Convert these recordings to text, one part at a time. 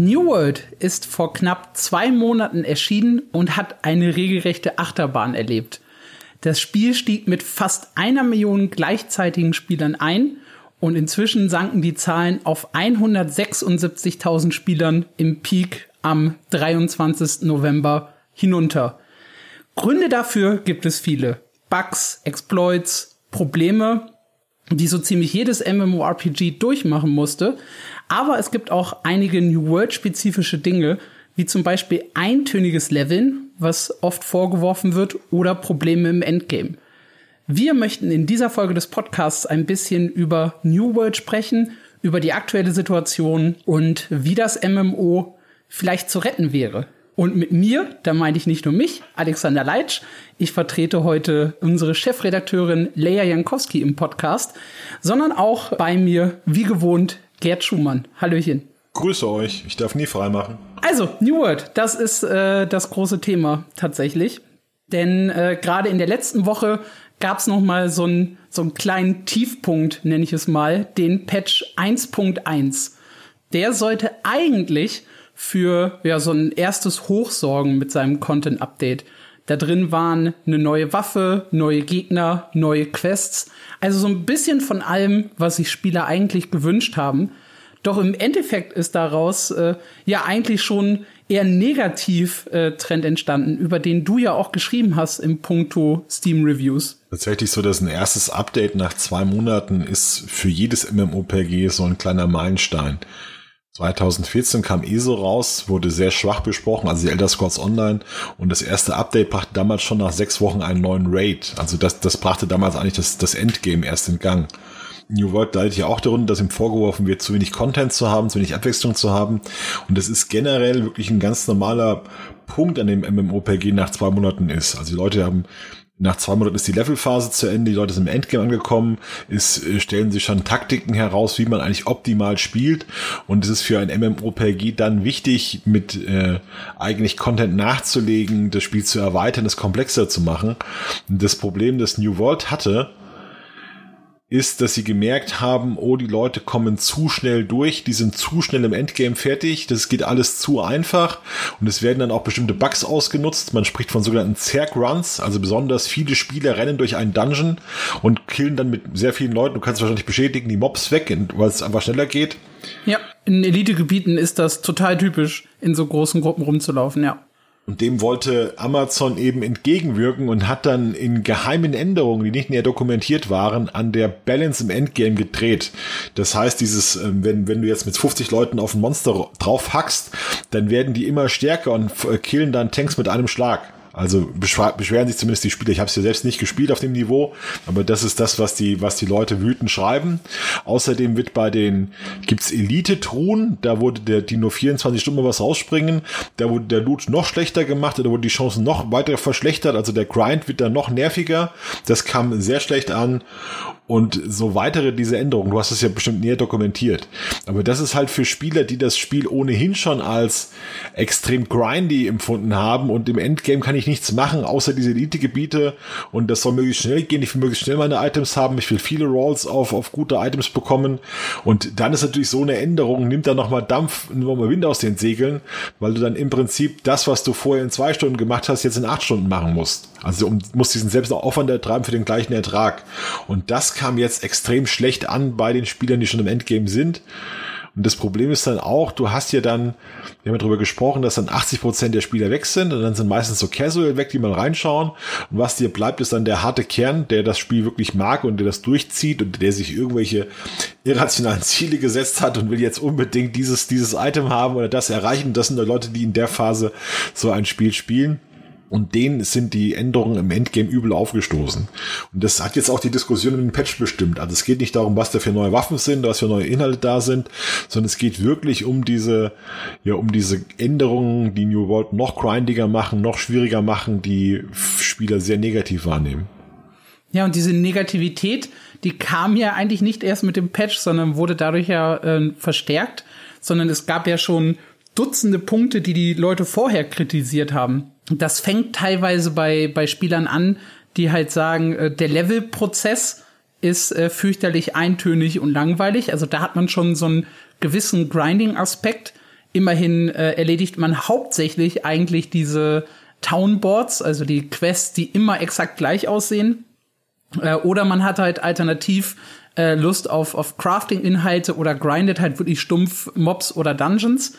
New World ist vor knapp zwei Monaten erschienen und hat eine regelrechte Achterbahn erlebt. Das Spiel stieg mit fast einer Million gleichzeitigen Spielern ein und inzwischen sanken die Zahlen auf 176.000 Spielern im Peak am 23. November hinunter. Gründe dafür gibt es viele. Bugs, Exploits, Probleme, die so ziemlich jedes MMORPG durchmachen musste. Aber es gibt auch einige New World-spezifische Dinge, wie zum Beispiel eintöniges Leveln, was oft vorgeworfen wird, oder Probleme im Endgame. Wir möchten in dieser Folge des Podcasts ein bisschen über New World sprechen, über die aktuelle Situation und wie das MMO vielleicht zu retten wäre. Und mit mir, da meine ich nicht nur mich, Alexander Leitsch, ich vertrete heute unsere Chefredakteurin Leia Jankowski im Podcast, sondern auch bei mir, wie gewohnt, Gerd Schumann. Hallöchen. Grüße euch, ich darf nie freimachen. Also, New World, das ist äh, das große Thema tatsächlich. Denn äh, gerade in der letzten Woche gab es noch mal so einen so einen kleinen Tiefpunkt, nenne ich es mal, den Patch 1.1. Der sollte eigentlich für ja so ein erstes Hochsorgen mit seinem Content Update. Da drin waren eine neue Waffe, neue Gegner, neue Quests, also so ein bisschen von allem, was sich Spieler eigentlich gewünscht haben. Doch im Endeffekt ist daraus äh, ja eigentlich schon eher negativ äh, Trend entstanden, über den du ja auch geschrieben hast im Punkto Steam Reviews. Tatsächlich so, dass ein erstes Update nach zwei Monaten ist für jedes MMOPG so ein kleiner Meilenstein. 2014 kam ESO raus, wurde sehr schwach besprochen, also die Elder Scrolls Online. Und das erste Update brachte damals schon nach sechs Wochen einen neuen Raid. Also das, das brachte damals eigentlich das, das Endgame erst in Gang. New World leidet ja auch darunter, dass ihm vorgeworfen wird, zu wenig Content zu haben, zu wenig Abwechslung zu haben. Und das ist generell wirklich ein ganz normaler Punkt an dem MMOPG nach zwei Monaten ist. Also die Leute haben nach zwei Monaten ist die Levelphase zu Ende, die Leute sind im Endgame angekommen, es äh, stellen sich schon Taktiken heraus, wie man eigentlich optimal spielt und es ist für ein MMORPG dann wichtig, mit äh, eigentlich Content nachzulegen, das Spiel zu erweitern, es komplexer zu machen. das Problem, das New World hatte, ist, dass sie gemerkt haben, oh, die Leute kommen zu schnell durch, die sind zu schnell im Endgame fertig, das geht alles zu einfach und es werden dann auch bestimmte Bugs ausgenutzt. Man spricht von sogenannten Zerg-Runs, also besonders viele Spieler rennen durch einen Dungeon und killen dann mit sehr vielen Leuten, du kannst wahrscheinlich beschädigen, die Mobs weg, weil es einfach schneller geht. Ja, in Elitegebieten ist das total typisch, in so großen Gruppen rumzulaufen, ja. Und dem wollte Amazon eben entgegenwirken und hat dann in geheimen Änderungen, die nicht näher dokumentiert waren, an der Balance im Endgame gedreht. Das heißt, dieses, ähm, wenn, wenn du jetzt mit 50 Leuten auf ein Monster drauf hackst, dann werden die immer stärker und killen dann Tanks mit einem Schlag. Also beschweren sich zumindest die Spieler. Ich habe es ja selbst nicht gespielt auf dem Niveau, aber das ist das, was die, was die Leute wütend schreiben. Außerdem wird bei den, gibt's Elite-Truhen, da wurde der, die nur 24 Stunden was rausspringen, da wurde der Loot noch schlechter gemacht, da wurde die Chancen noch weiter verschlechtert, also der Grind wird dann noch nerviger. Das kam sehr schlecht an und so weitere diese Änderungen. Du hast es ja bestimmt näher dokumentiert. Aber das ist halt für Spieler, die das Spiel ohnehin schon als extrem grindy empfunden haben und im Endgame kann ich nichts machen, außer diese Elite-Gebiete und das soll möglichst schnell gehen. Ich will möglichst schnell meine Items haben. Ich will viele Rolls auf, auf gute Items bekommen. Und dann ist natürlich so eine Änderung, nimmt da nochmal Dampf, nochmal Wind aus den Segeln, weil du dann im Prinzip das, was du vorher in zwei Stunden gemacht hast, jetzt in acht Stunden machen musst. Also du musst diesen selbst Aufwand ertreiben für den gleichen Ertrag. Und das kam jetzt extrem schlecht an bei den Spielern, die schon im Endgame sind. Und das Problem ist dann auch, du hast ja dann, wir haben ja darüber gesprochen, dass dann 80 Prozent der Spieler weg sind und dann sind meistens so Casual weg, die mal reinschauen. Und was dir bleibt, ist dann der harte Kern, der das Spiel wirklich mag und der das durchzieht und der sich irgendwelche irrationalen Ziele gesetzt hat und will jetzt unbedingt dieses, dieses Item haben oder das erreichen. Das sind die Leute, die in der Phase so ein Spiel spielen. Und denen sind die Änderungen im Endgame übel aufgestoßen. Und das hat jetzt auch die Diskussion den Patch bestimmt. Also es geht nicht darum, was da für neue Waffen sind, was für neue Inhalte da sind, sondern es geht wirklich um diese, ja, um diese Änderungen, die New World noch grindiger machen, noch schwieriger machen, die Spieler sehr negativ wahrnehmen. Ja, und diese Negativität, die kam ja eigentlich nicht erst mit dem Patch, sondern wurde dadurch ja äh, verstärkt, sondern es gab ja schon Dutzende Punkte, die die Leute vorher kritisiert haben. Das fängt teilweise bei, bei Spielern an, die halt sagen, äh, der Levelprozess ist äh, fürchterlich eintönig und langweilig. Also da hat man schon so einen gewissen Grinding-Aspekt Immerhin äh, erledigt man hauptsächlich eigentlich diese Townboards, also die Quests, die immer exakt gleich aussehen. Äh, oder man hat halt alternativ äh, Lust auf, auf Crafting-Inhalte oder grindet halt wirklich stumpf Mobs oder Dungeons.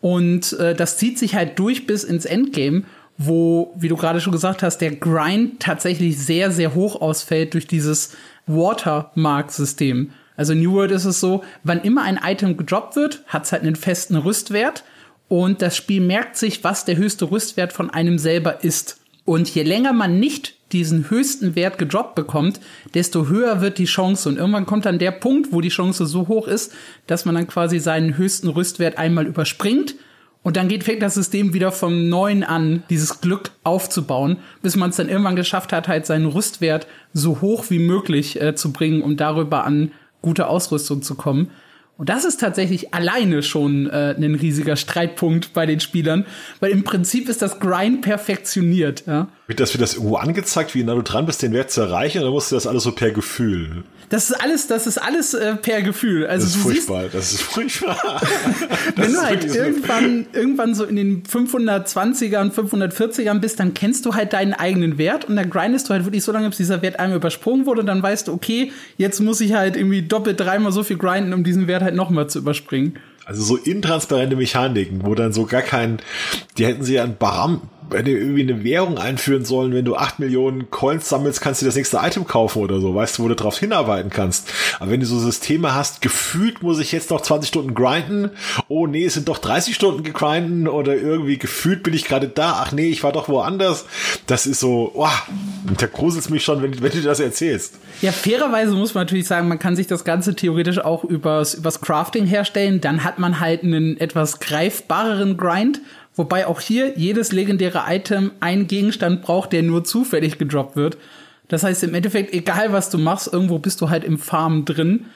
Und äh, das zieht sich halt durch bis ins Endgame, wo, wie du gerade schon gesagt hast, der Grind tatsächlich sehr, sehr hoch ausfällt durch dieses Watermark-System. Also New World ist es so, wann immer ein Item gedroppt wird, hat es halt einen festen Rüstwert und das Spiel merkt sich, was der höchste Rüstwert von einem selber ist. Und je länger man nicht diesen höchsten Wert gedroppt bekommt, desto höher wird die Chance. Und irgendwann kommt dann der Punkt, wo die Chance so hoch ist, dass man dann quasi seinen höchsten Rüstwert einmal überspringt. Und dann geht, fängt das System wieder vom Neuen an, dieses Glück aufzubauen, bis man es dann irgendwann geschafft hat, halt seinen Rüstwert so hoch wie möglich äh, zu bringen, um darüber an gute Ausrüstung zu kommen. Und das ist tatsächlich alleine schon äh, ein riesiger Streitpunkt bei den Spielern, weil im Prinzip ist das Grind perfektioniert. Ja? Wird das, wird das irgendwo angezeigt, wie nah du dran bist, den Wert zu erreichen, oder musst du das alles so per Gefühl? Das ist alles, das ist alles äh, per Gefühl. Also das ist furchtbar, das ist furchtbar. wenn du halt irgendwann, irgendwann so in den 520ern, 540ern bist, dann kennst du halt deinen eigenen Wert und dann grindest du halt wirklich so lange, bis dieser Wert einmal übersprungen wurde, und dann weißt du, okay, jetzt muss ich halt irgendwie doppelt dreimal so viel grinden, um diesen Wert halt nochmal zu überspringen. Also so intransparente Mechaniken, wo dann so gar kein, die hätten sie ja ein Baram, die irgendwie eine Währung einführen sollen, wenn du acht Millionen Coins sammelst, kannst du das nächste Item kaufen oder so, weißt du, wo du drauf hinarbeiten kannst. Aber wenn du so Systeme hast, gefühlt muss ich jetzt noch 20 Stunden grinden, oh nee, es sind doch 30 Stunden gegrinden oder irgendwie gefühlt bin ich gerade da, ach nee, ich war doch woanders. Das ist so, oh, da gruselt mich schon, wenn, wenn du das erzählst. Ja, fairerweise muss man natürlich sagen, man kann sich das Ganze theoretisch auch übers, übers Crafting herstellen. Dann hat man halt einen etwas greifbareren Grind Wobei auch hier jedes legendäre Item einen Gegenstand braucht, der nur zufällig gedroppt wird. Das heißt im Endeffekt, egal was du machst, irgendwo bist du halt im Farm drin.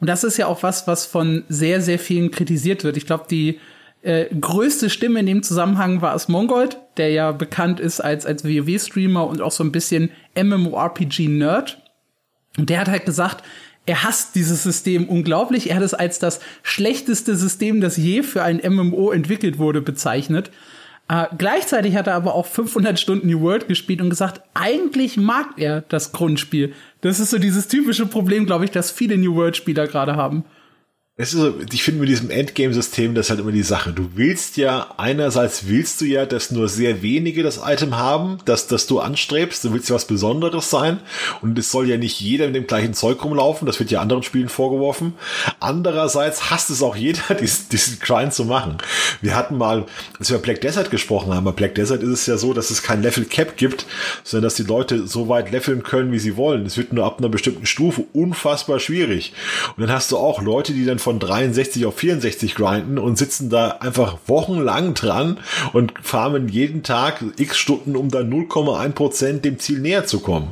Und das ist ja auch was, was von sehr, sehr vielen kritisiert wird. Ich glaube, die äh, größte Stimme in dem Zusammenhang war Asmongold, der ja bekannt ist als, als WoW-Streamer und auch so ein bisschen MMORPG-Nerd. Und der hat halt gesagt, er hasst dieses System unglaublich. Er hat es als das schlechteste System, das je für ein MMO entwickelt wurde, bezeichnet. Äh, gleichzeitig hat er aber auch 500 Stunden New World gespielt und gesagt, eigentlich mag er das Grundspiel. Das ist so dieses typische Problem, glaube ich, das viele New World Spieler gerade haben. Es ist so, ich finde mit diesem Endgame-System, das ist halt immer die Sache. Du willst ja, einerseits willst du ja, dass nur sehr wenige das Item haben, dass, dass du anstrebst. Du willst ja was Besonderes sein. Und es soll ja nicht jeder mit dem gleichen Zeug rumlaufen. Das wird ja anderen Spielen vorgeworfen. Andererseits hasst es auch jeder, diesen, diesen Grind zu machen. Wir hatten mal, als wir Black Desert gesprochen haben, bei Black Desert ist es ja so, dass es kein Level Cap gibt, sondern dass die Leute so weit leveln können, wie sie wollen. Es wird nur ab einer bestimmten Stufe unfassbar schwierig. Und dann hast du auch Leute, die dann von 63 auf 64 grinden und sitzen da einfach wochenlang dran und farmen jeden Tag x Stunden, um dann 0,1 Prozent dem Ziel näher zu kommen.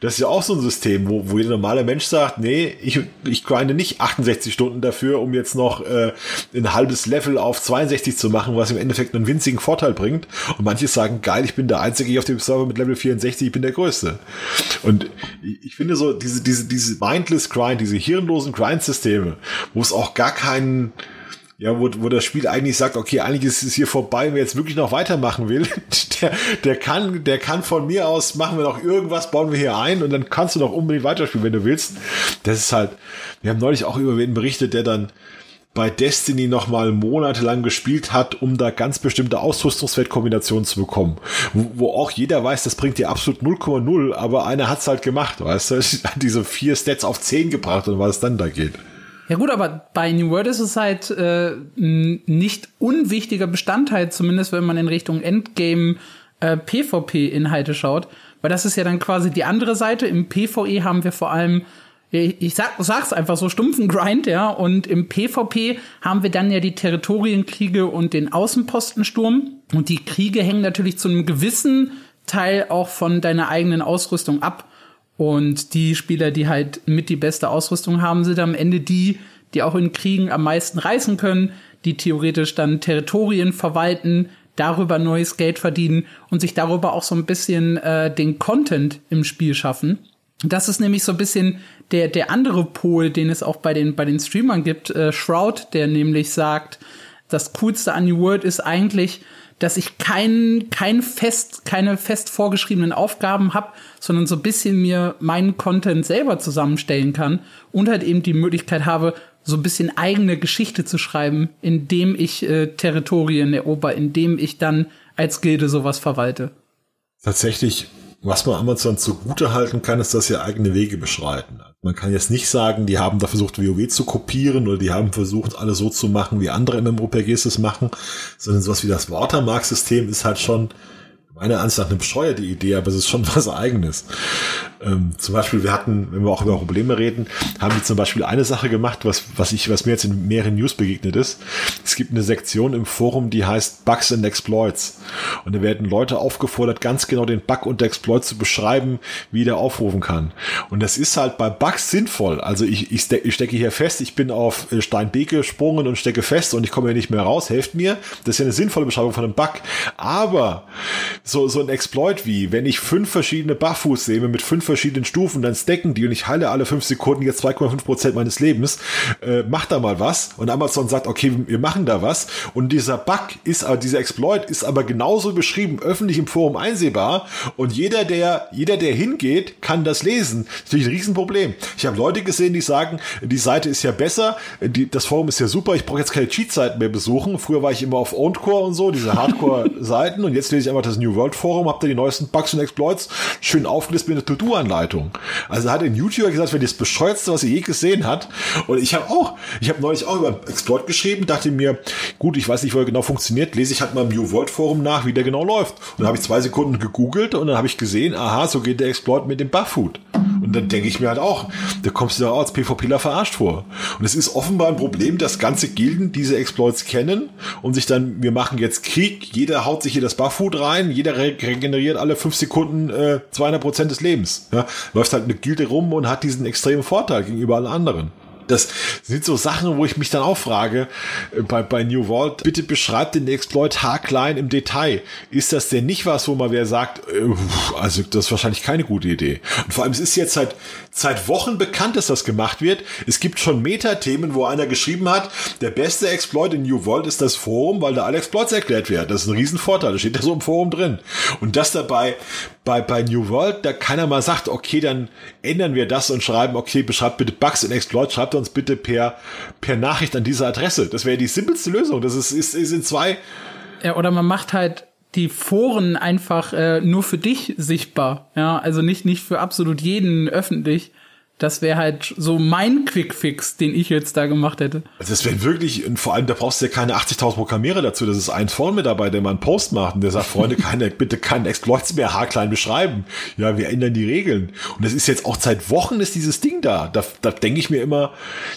Das ist ja auch so ein System, wo, wo jeder normale Mensch sagt, nee, ich, ich grinde nicht 68 Stunden dafür, um jetzt noch äh, ein halbes Level auf 62 zu machen, was im Endeffekt einen winzigen Vorteil bringt. Und manche sagen, geil, ich bin der Einzige auf dem Server mit Level 64, ich bin der Größte. Und ich finde so, diese, diese, diese mindless Grind, diese hirnlosen Grind-Systeme, wo es auch gar keinen, ja, wo, wo das Spiel eigentlich sagt, okay, eigentlich ist es hier vorbei, wer jetzt wirklich noch weitermachen will, der, der kann, der kann von mir aus, machen wir noch irgendwas, bauen wir hier ein und dann kannst du noch unbedingt weiterspielen, wenn du willst. Das ist halt, wir haben neulich auch über wen berichtet, der dann bei Destiny noch mal monatelang gespielt hat, um da ganz bestimmte Ausrüstungswertkombinationen zu bekommen. Wo, wo, auch jeder weiß, das bringt dir absolut 0,0, aber einer hat's halt gemacht, weißt du, hat diese vier Stats auf 10 gebracht und was dann da geht. Ja gut, aber bei New World ist es halt äh, nicht unwichtiger Bestandteil, zumindest wenn man in Richtung Endgame äh, PvP-Inhalte schaut, weil das ist ja dann quasi die andere Seite. Im PvE haben wir vor allem ich sag, sag's einfach so, stumpfen Grind, ja. Und im PvP haben wir dann ja die Territorienkriege und den Außenpostensturm. Und die Kriege hängen natürlich zu einem gewissen Teil auch von deiner eigenen Ausrüstung ab. Und die Spieler, die halt mit die beste Ausrüstung haben, sind am Ende die, die auch in Kriegen am meisten reißen können, die theoretisch dann Territorien verwalten, darüber neues Geld verdienen und sich darüber auch so ein bisschen äh, den Content im Spiel schaffen. Das ist nämlich so ein bisschen der, der andere Pol, den es auch bei den, bei den Streamern gibt. Äh, Shroud, der nämlich sagt, das Coolste an New World ist eigentlich, dass ich kein, kein fest, keine fest vorgeschriebenen Aufgaben habe, sondern so ein bisschen mir meinen Content selber zusammenstellen kann und halt eben die Möglichkeit habe, so ein bisschen eigene Geschichte zu schreiben, indem ich äh, Territorien erober, indem ich dann als Gilde sowas verwalte. Tatsächlich, was man Amazon zugute halten kann, ist, dass sie eigene Wege beschreiten. Man kann jetzt nicht sagen, die haben da versucht, WoW zu kopieren oder die haben versucht, alles so zu machen, wie andere MMORPGs es machen, sondern sowas wie das Watermark-System ist halt schon meiner Ansicht nach eine bescheuerte Idee, aber es ist schon was Eigenes. Ähm, zum Beispiel, wir hatten, wenn wir auch über Probleme reden, haben die zum Beispiel eine Sache gemacht, was, was ich, was mir jetzt in mehreren News begegnet ist. Es gibt eine Sektion im Forum, die heißt Bugs and Exploits. Und da werden Leute aufgefordert, ganz genau den Bug und Exploit zu beschreiben, wie der aufrufen kann. Und das ist halt bei Bugs sinnvoll. Also ich, ich, ste ich stecke hier fest, ich bin auf äh, Stein B gesprungen und stecke fest und ich komme hier nicht mehr raus, helft mir. Das ist ja eine sinnvolle Beschreibung von einem Bug. Aber so, so ein Exploit wie, wenn ich fünf verschiedene Buffus sehe mit fünf verschiedenen Stufen, dann stacken die und ich heile alle fünf Sekunden jetzt 2,5 Prozent meines Lebens, äh, mach da mal was. Und Amazon sagt, okay, wir machen da was. Und dieser Bug ist, aber dieser Exploit ist aber genauso beschrieben, öffentlich im Forum einsehbar. Und jeder, der, jeder, der hingeht, kann das lesen. Das ist natürlich ein Riesenproblem. Ich habe Leute gesehen, die sagen, die Seite ist ja besser, die, das Forum ist ja super, ich brauche jetzt keine Cheat-Seiten mehr besuchen. Früher war ich immer auf OwnedCore und so, diese Hardcore-Seiten. und jetzt lese ich einfach das New World Forum, habt ihr die neuesten Bugs und Exploits schön aufgelistet mit einer To-Do-Anleitung. Also hat ein YouTuber gesagt, wenn das bescheuertste, was er je gesehen hat. Und ich habe auch, ich habe neulich auch über Exploit geschrieben, dachte mir, gut, ich weiß nicht, wo er genau funktioniert, lese ich halt mal im New World Forum nach, wie der genau läuft. Und dann habe ich zwei Sekunden gegoogelt und dann habe ich gesehen, aha, so geht der Exploit mit dem Bufffood. Und dann denke ich mir halt auch, da kommst du da als PvPler verarscht vor. Und es ist offenbar ein Problem, dass ganze Gilden diese Exploits kennen und sich dann, wir machen jetzt Krieg, jeder haut sich hier das Bufffood rein, jeder regeneriert alle fünf Sekunden äh, 200 Prozent des Lebens. Ja? Läuft halt eine Gilde rum und hat diesen extremen Vorteil gegenüber allen anderen. Das sind so Sachen, wo ich mich dann auch frage, äh, bei, bei New Vault, bitte beschreibt den Exploit haarklein im Detail. Ist das denn nicht was, wo man wer sagt, äh, also das ist wahrscheinlich keine gute Idee. Und vor allem, es ist jetzt seit, seit Wochen bekannt, dass das gemacht wird. Es gibt schon Metathemen, wo einer geschrieben hat, der beste Exploit in New Vault ist das Forum, weil da alle Exploits erklärt werden. Das ist ein Riesenvorteil, das steht da so im Forum drin. Und das dabei bei, bei New World, da keiner mal sagt, okay, dann ändern wir das und schreiben, okay, beschreibt bitte Bugs in Exploit, schreibt uns bitte per, per Nachricht an diese Adresse. Das wäre die simpelste Lösung. Das ist, ist, ist in zwei. Ja, oder man macht halt die Foren einfach äh, nur für dich sichtbar. Ja, also nicht, nicht für absolut jeden öffentlich. Das wäre halt so mein Quickfix, den ich jetzt da gemacht hätte. Also das wäre wirklich, und vor allem, da brauchst du ja keine 80.000 Programmierer dazu. Das ist ein Forum mit dabei, der mal einen Post macht und der sagt, Freunde, keine, bitte keinen Exploits mehr haarklein beschreiben. Ja, wir ändern die Regeln. Und das ist jetzt auch seit Wochen ist dieses Ding da. Da, da denke ich mir immer,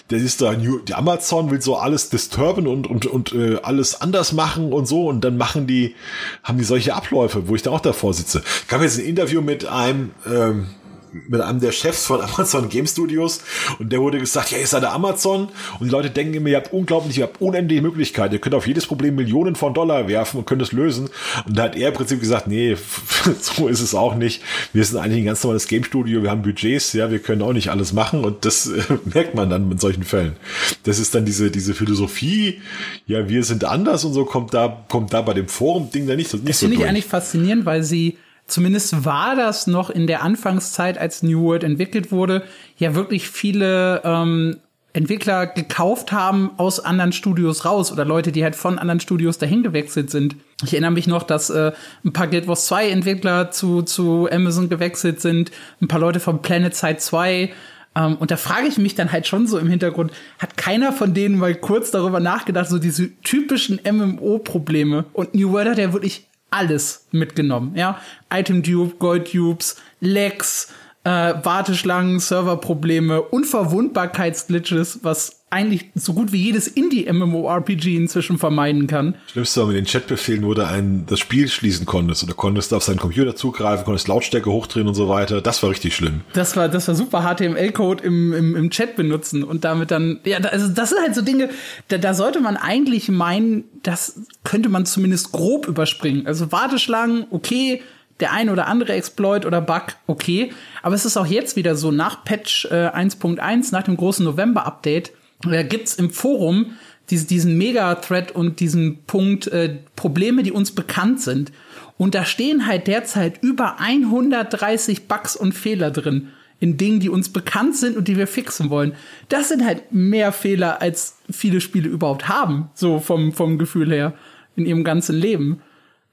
das ist da, die Amazon will so alles disturben und, und, und äh, alles anders machen und so. Und dann machen die, haben die solche Abläufe, wo ich da auch davor sitze. Ich habe jetzt ein Interview mit einem, ähm, mit einem der Chefs von Amazon Game Studios. Und der wurde gesagt, ja, ihr seid der Amazon. Und die Leute denken immer, ihr habt unglaublich, ihr habt unendliche Möglichkeiten, ihr könnt auf jedes Problem Millionen von Dollar werfen und könnt es lösen. Und da hat er im Prinzip gesagt, nee, so ist es auch nicht. Wir sind eigentlich ein ganz normales Game Studio, wir haben Budgets, ja, wir können auch nicht alles machen. Und das äh, merkt man dann in solchen Fällen. Das ist dann diese, diese Philosophie, ja, wir sind anders und so kommt da, kommt da bei dem Forum-Ding da nicht, nicht das so finde ich eigentlich faszinierend, weil sie zumindest war das noch in der Anfangszeit, als New World entwickelt wurde, ja wirklich viele ähm, Entwickler gekauft haben aus anderen Studios raus oder Leute, die halt von anderen Studios dahin gewechselt sind. Ich erinnere mich noch, dass äh, ein paar Guild Wars 2 Entwickler zu, zu Amazon gewechselt sind, ein paar Leute von Planet Side 2. Ähm, und da frage ich mich dann halt schon so im Hintergrund, hat keiner von denen mal kurz darüber nachgedacht, so diese typischen MMO-Probleme? Und New World hat ja wirklich alles mitgenommen, ja. Item Tube, Gold Tubes, Lags, äh, Warteschlangen, Serverprobleme, Unverwundbarkeitsglitches, was eigentlich so gut wie jedes Indie-MMORPG inzwischen vermeiden kann. Schlimmste war mit den Chatbefehlen, wo du ein, das Spiel schließen konntest oder konntest auf seinen Computer zugreifen, konntest Lautstärke hochdrehen und so weiter. Das war richtig schlimm. Das war, das war super HTML-Code im, im, im Chat benutzen und damit dann, ja, also das sind halt so Dinge, da, da sollte man eigentlich meinen, das könnte man zumindest grob überspringen. Also Warteschlangen, okay, der ein oder andere Exploit oder Bug, okay. Aber es ist auch jetzt wieder so, nach Patch äh, 1.1, nach dem großen November-Update, da gibt's im Forum diese, diesen Mega-Thread und diesen Punkt äh, Probleme, die uns bekannt sind. Und da stehen halt derzeit über 130 Bugs und Fehler drin in Dingen, die uns bekannt sind und die wir fixen wollen. Das sind halt mehr Fehler, als viele Spiele überhaupt haben, so vom, vom Gefühl her, in ihrem ganzen Leben.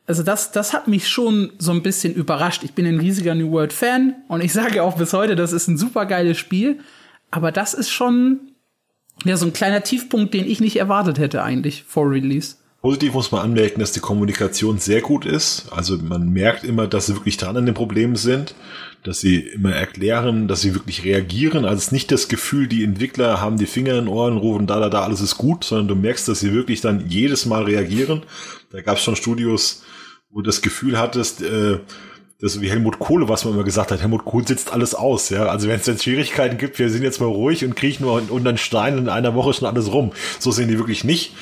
Also das, das hat mich schon so ein bisschen überrascht. Ich bin ein riesiger New World Fan und ich sage auch bis heute, das ist ein super geiles Spiel. Aber das ist schon ja so ein kleiner Tiefpunkt, den ich nicht erwartet hätte eigentlich vor Release. Positiv muss man anmerken, dass die Kommunikation sehr gut ist. Also man merkt immer, dass sie wirklich dran an den Problemen sind, dass sie immer erklären, dass sie wirklich reagieren. Also es ist nicht das Gefühl, die Entwickler haben die Finger in den Ohren, rufen da, da, da, alles ist gut, sondern du merkst, dass sie wirklich dann jedes Mal reagieren. Da gab es schon Studios, wo du das Gefühl hattest, äh, das wie Helmut Kohle, was man immer gesagt hat. Helmut Kohl sitzt alles aus, ja. Also wenn es jetzt Schwierigkeiten gibt, wir sind jetzt mal ruhig und kriechen nur unter den Stein in einer Woche schon alles rum. So sehen die wirklich nicht.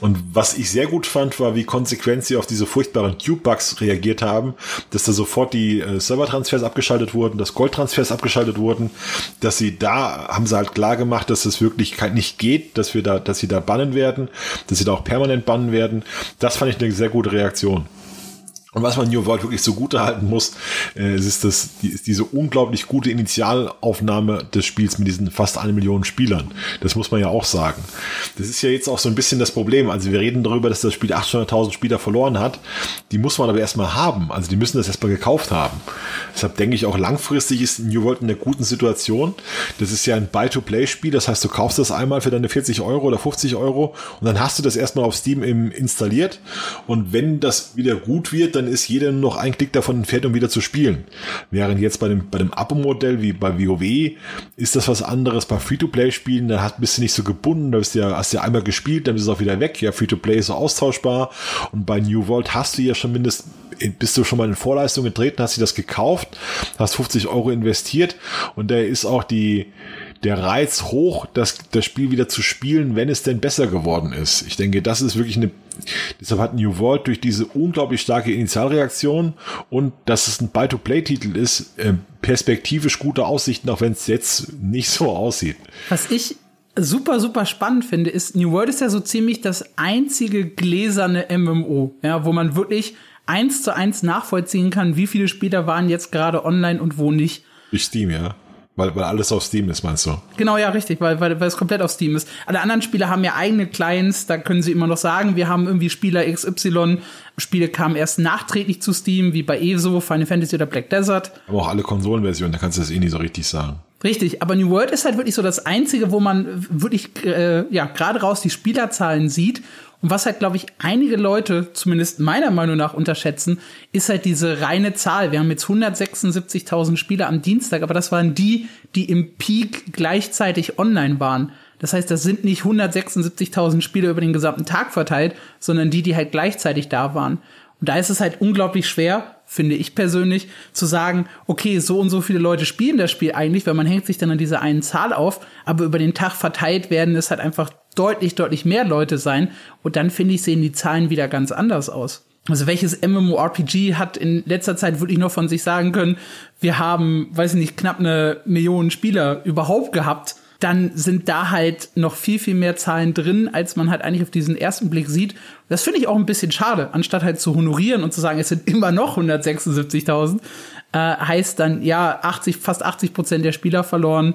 Und was ich sehr gut fand, war, wie konsequent sie auf diese furchtbaren Cube-Bugs reagiert haben, dass da sofort die äh, Server-Transfers abgeschaltet wurden, dass Gold-Transfers abgeschaltet wurden, dass sie da, haben sie halt klar gemacht, dass es wirklich nicht geht, dass wir da, dass sie da bannen werden, dass sie da auch permanent bannen werden. Das fand ich eine sehr gute Reaktion. Und was man New World wirklich so gut halten muss, äh, ist, das, die, ist diese unglaublich gute Initialaufnahme des Spiels mit diesen fast eine Million Spielern. Das muss man ja auch sagen. Das ist ja jetzt auch so ein bisschen das Problem. Also wir reden darüber, dass das Spiel 800.000 Spieler verloren hat. Die muss man aber erstmal haben. Also die müssen das erstmal gekauft haben. Deshalb denke ich auch langfristig ist New World in einer guten Situation. Das ist ja ein Buy-to-Play-Spiel. Das heißt, du kaufst das einmal für deine 40 Euro oder 50 Euro und dann hast du das erstmal auf Steam installiert. Und wenn das wieder gut wird, dann ist jeder nur noch ein Klick davon entfernt, um wieder zu spielen. Während jetzt bei dem, bei dem Abo-Modell wie bei WoW ist das was anderes. Bei Free-to-Play-Spielen, da hast, bist du nicht so gebunden, da bist du ja, hast du ja einmal gespielt, dann ist es auch wieder weg. Ja, Free-to-Play ist so austauschbar. Und bei New World hast du ja schon mindestens bist du schon mal in Vorleistung getreten, hast dir das gekauft, hast 50 Euro investiert und da ist auch die, der Reiz hoch, das, das Spiel wieder zu spielen, wenn es denn besser geworden ist. Ich denke, das ist wirklich eine, deshalb hat New World durch diese unglaublich starke Initialreaktion und dass es ein Buy-to-Play-Titel ist, äh, perspektivisch gute Aussichten, auch wenn es jetzt nicht so aussieht. Was ich super, super spannend finde, ist, New World ist ja so ziemlich das einzige gläserne MMO, ja, wo man wirklich eins zu eins nachvollziehen kann, wie viele Spieler waren jetzt gerade online und wo nicht. Durch Steam, ja. Weil, weil alles auf Steam ist, meinst du? Genau, ja, richtig, weil, weil, weil es komplett auf Steam ist. Alle anderen Spiele haben ja eigene Clients, da können sie immer noch sagen, wir haben irgendwie Spieler XY. Spiele kamen erst nachträglich zu Steam, wie bei ESO, Final Fantasy oder Black Desert. Aber auch alle Konsolenversionen, da kannst du das eh nicht so richtig sagen. Richtig, aber New World ist halt wirklich so das Einzige, wo man wirklich, äh, ja, gerade raus die Spielerzahlen sieht und was halt, glaube ich, einige Leute, zumindest meiner Meinung nach, unterschätzen, ist halt diese reine Zahl. Wir haben jetzt 176.000 Spieler am Dienstag, aber das waren die, die im Peak gleichzeitig online waren. Das heißt, das sind nicht 176.000 Spieler über den gesamten Tag verteilt, sondern die, die halt gleichzeitig da waren. Und da ist es halt unglaublich schwer, finde ich persönlich, zu sagen, okay, so und so viele Leute spielen das Spiel eigentlich, weil man hängt sich dann an dieser einen Zahl auf, aber über den Tag verteilt werden es halt einfach deutlich, deutlich mehr Leute sein. Und dann finde ich, sehen die Zahlen wieder ganz anders aus. Also welches MMORPG hat in letzter Zeit wirklich noch von sich sagen können, wir haben, weiß ich nicht, knapp eine Million Spieler überhaupt gehabt dann sind da halt noch viel, viel mehr Zahlen drin, als man halt eigentlich auf diesen ersten Blick sieht. Das finde ich auch ein bisschen schade, anstatt halt zu honorieren und zu sagen, es sind immer noch 176.000, äh, heißt dann, ja, 80, fast 80 Prozent der Spieler verloren.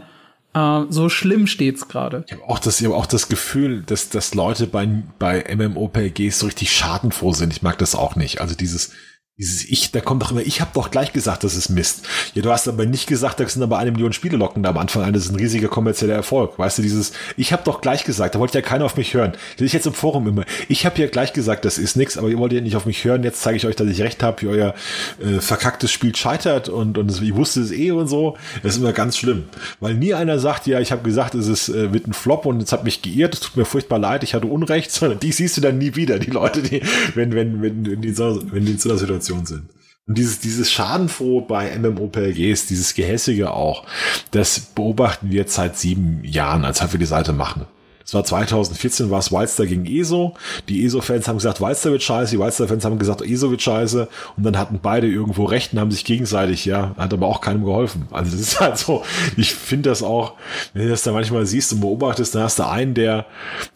Äh, so schlimm steht's gerade. Ich habe auch das, ich habe auch das Gefühl, dass, dass Leute bei, bei MMOPGs so richtig schadenfroh sind. Ich mag das auch nicht. Also dieses, dieses Ich, da kommt doch immer, ich habe doch gleich gesagt, das ist Mist. Ja, du hast aber nicht gesagt, das sind aber eine Million Spiele locken da am Anfang an, das ist ein riesiger kommerzieller Erfolg. Weißt du, dieses, ich habe doch gleich gesagt, da wollte ja keiner auf mich hören. Das ist jetzt im Forum immer, ich habe ja gleich gesagt, das ist nix, aber ihr wollt ja nicht auf mich hören, jetzt zeige ich euch, dass ich recht habe, wie euer äh, verkacktes Spiel scheitert und, und ich wusste es eh und so. Das ist immer ganz schlimm. Weil nie einer sagt, ja, ich habe gesagt, es ist, äh, wird ein Flop und es hat mich geirrt, es tut mir furchtbar leid, ich hatte Unrecht, sondern die siehst du dann nie wieder, die Leute, die, wenn, wenn, wenn, wenn die, so, wenn die in so einer Situation Situation sind. Und dieses, dieses Schadenfroh bei MMOPLGs, dieses Gehässige auch, das beobachten wir jetzt seit sieben Jahren, als wir die Seite machen. Das war 2014 war es Wildstar gegen ESO. Die ESO-Fans haben gesagt, Wildstar wird scheiße, die Wildstar-Fans haben gesagt, ESO wird scheiße. Und dann hatten beide irgendwo recht und haben sich gegenseitig, ja, hat aber auch keinem geholfen. Also das ist halt so, ich finde das auch, wenn du das da manchmal siehst und beobachtest, dann hast du einen, der,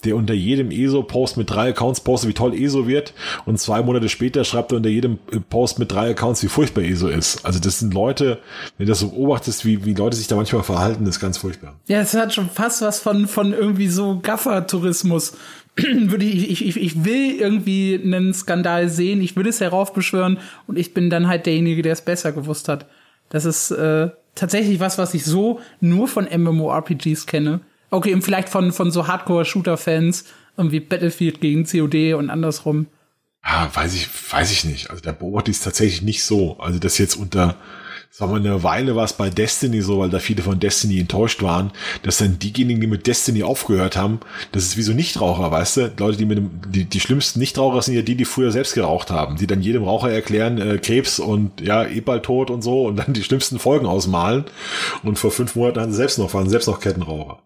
der unter jedem ESO-Post mit drei Accounts postet, wie toll ESO wird. Und zwei Monate später schreibt er unter jedem Post mit drei Accounts, wie furchtbar ESO ist. Also das sind Leute, wenn du das so beobachtest, wie, wie Leute sich da manchmal verhalten, ist ganz furchtbar. Ja, es hat schon fast was von, von irgendwie so Gaffer-Tourismus. würde ich, ich, ich will irgendwie einen Skandal sehen, ich will es heraufbeschwören und ich bin dann halt derjenige, der es besser gewusst hat. Das ist äh, tatsächlich was, was ich so nur von MMORPGs kenne. Okay, und vielleicht von, von so Hardcore-Shooter-Fans, irgendwie Battlefield gegen COD und andersrum. Ah, weiß ich, weiß ich nicht. Also der beobachte ich es tatsächlich nicht so. Also das jetzt unter sagen wir, eine Weile war es bei Destiny so, weil da viele von Destiny enttäuscht waren, dass dann diejenigen, die mit Destiny aufgehört haben, das ist wie so Nichtraucher, weißt du? Leute, die mit dem, die, die schlimmsten Nichtraucher sind ja die, die früher selbst geraucht haben, die dann jedem Raucher erklären, äh, Krebs und ja, eh bald tot und so und dann die schlimmsten Folgen ausmalen. Und vor fünf Monaten haben sie selbst noch, waren selbst noch Kettenraucher.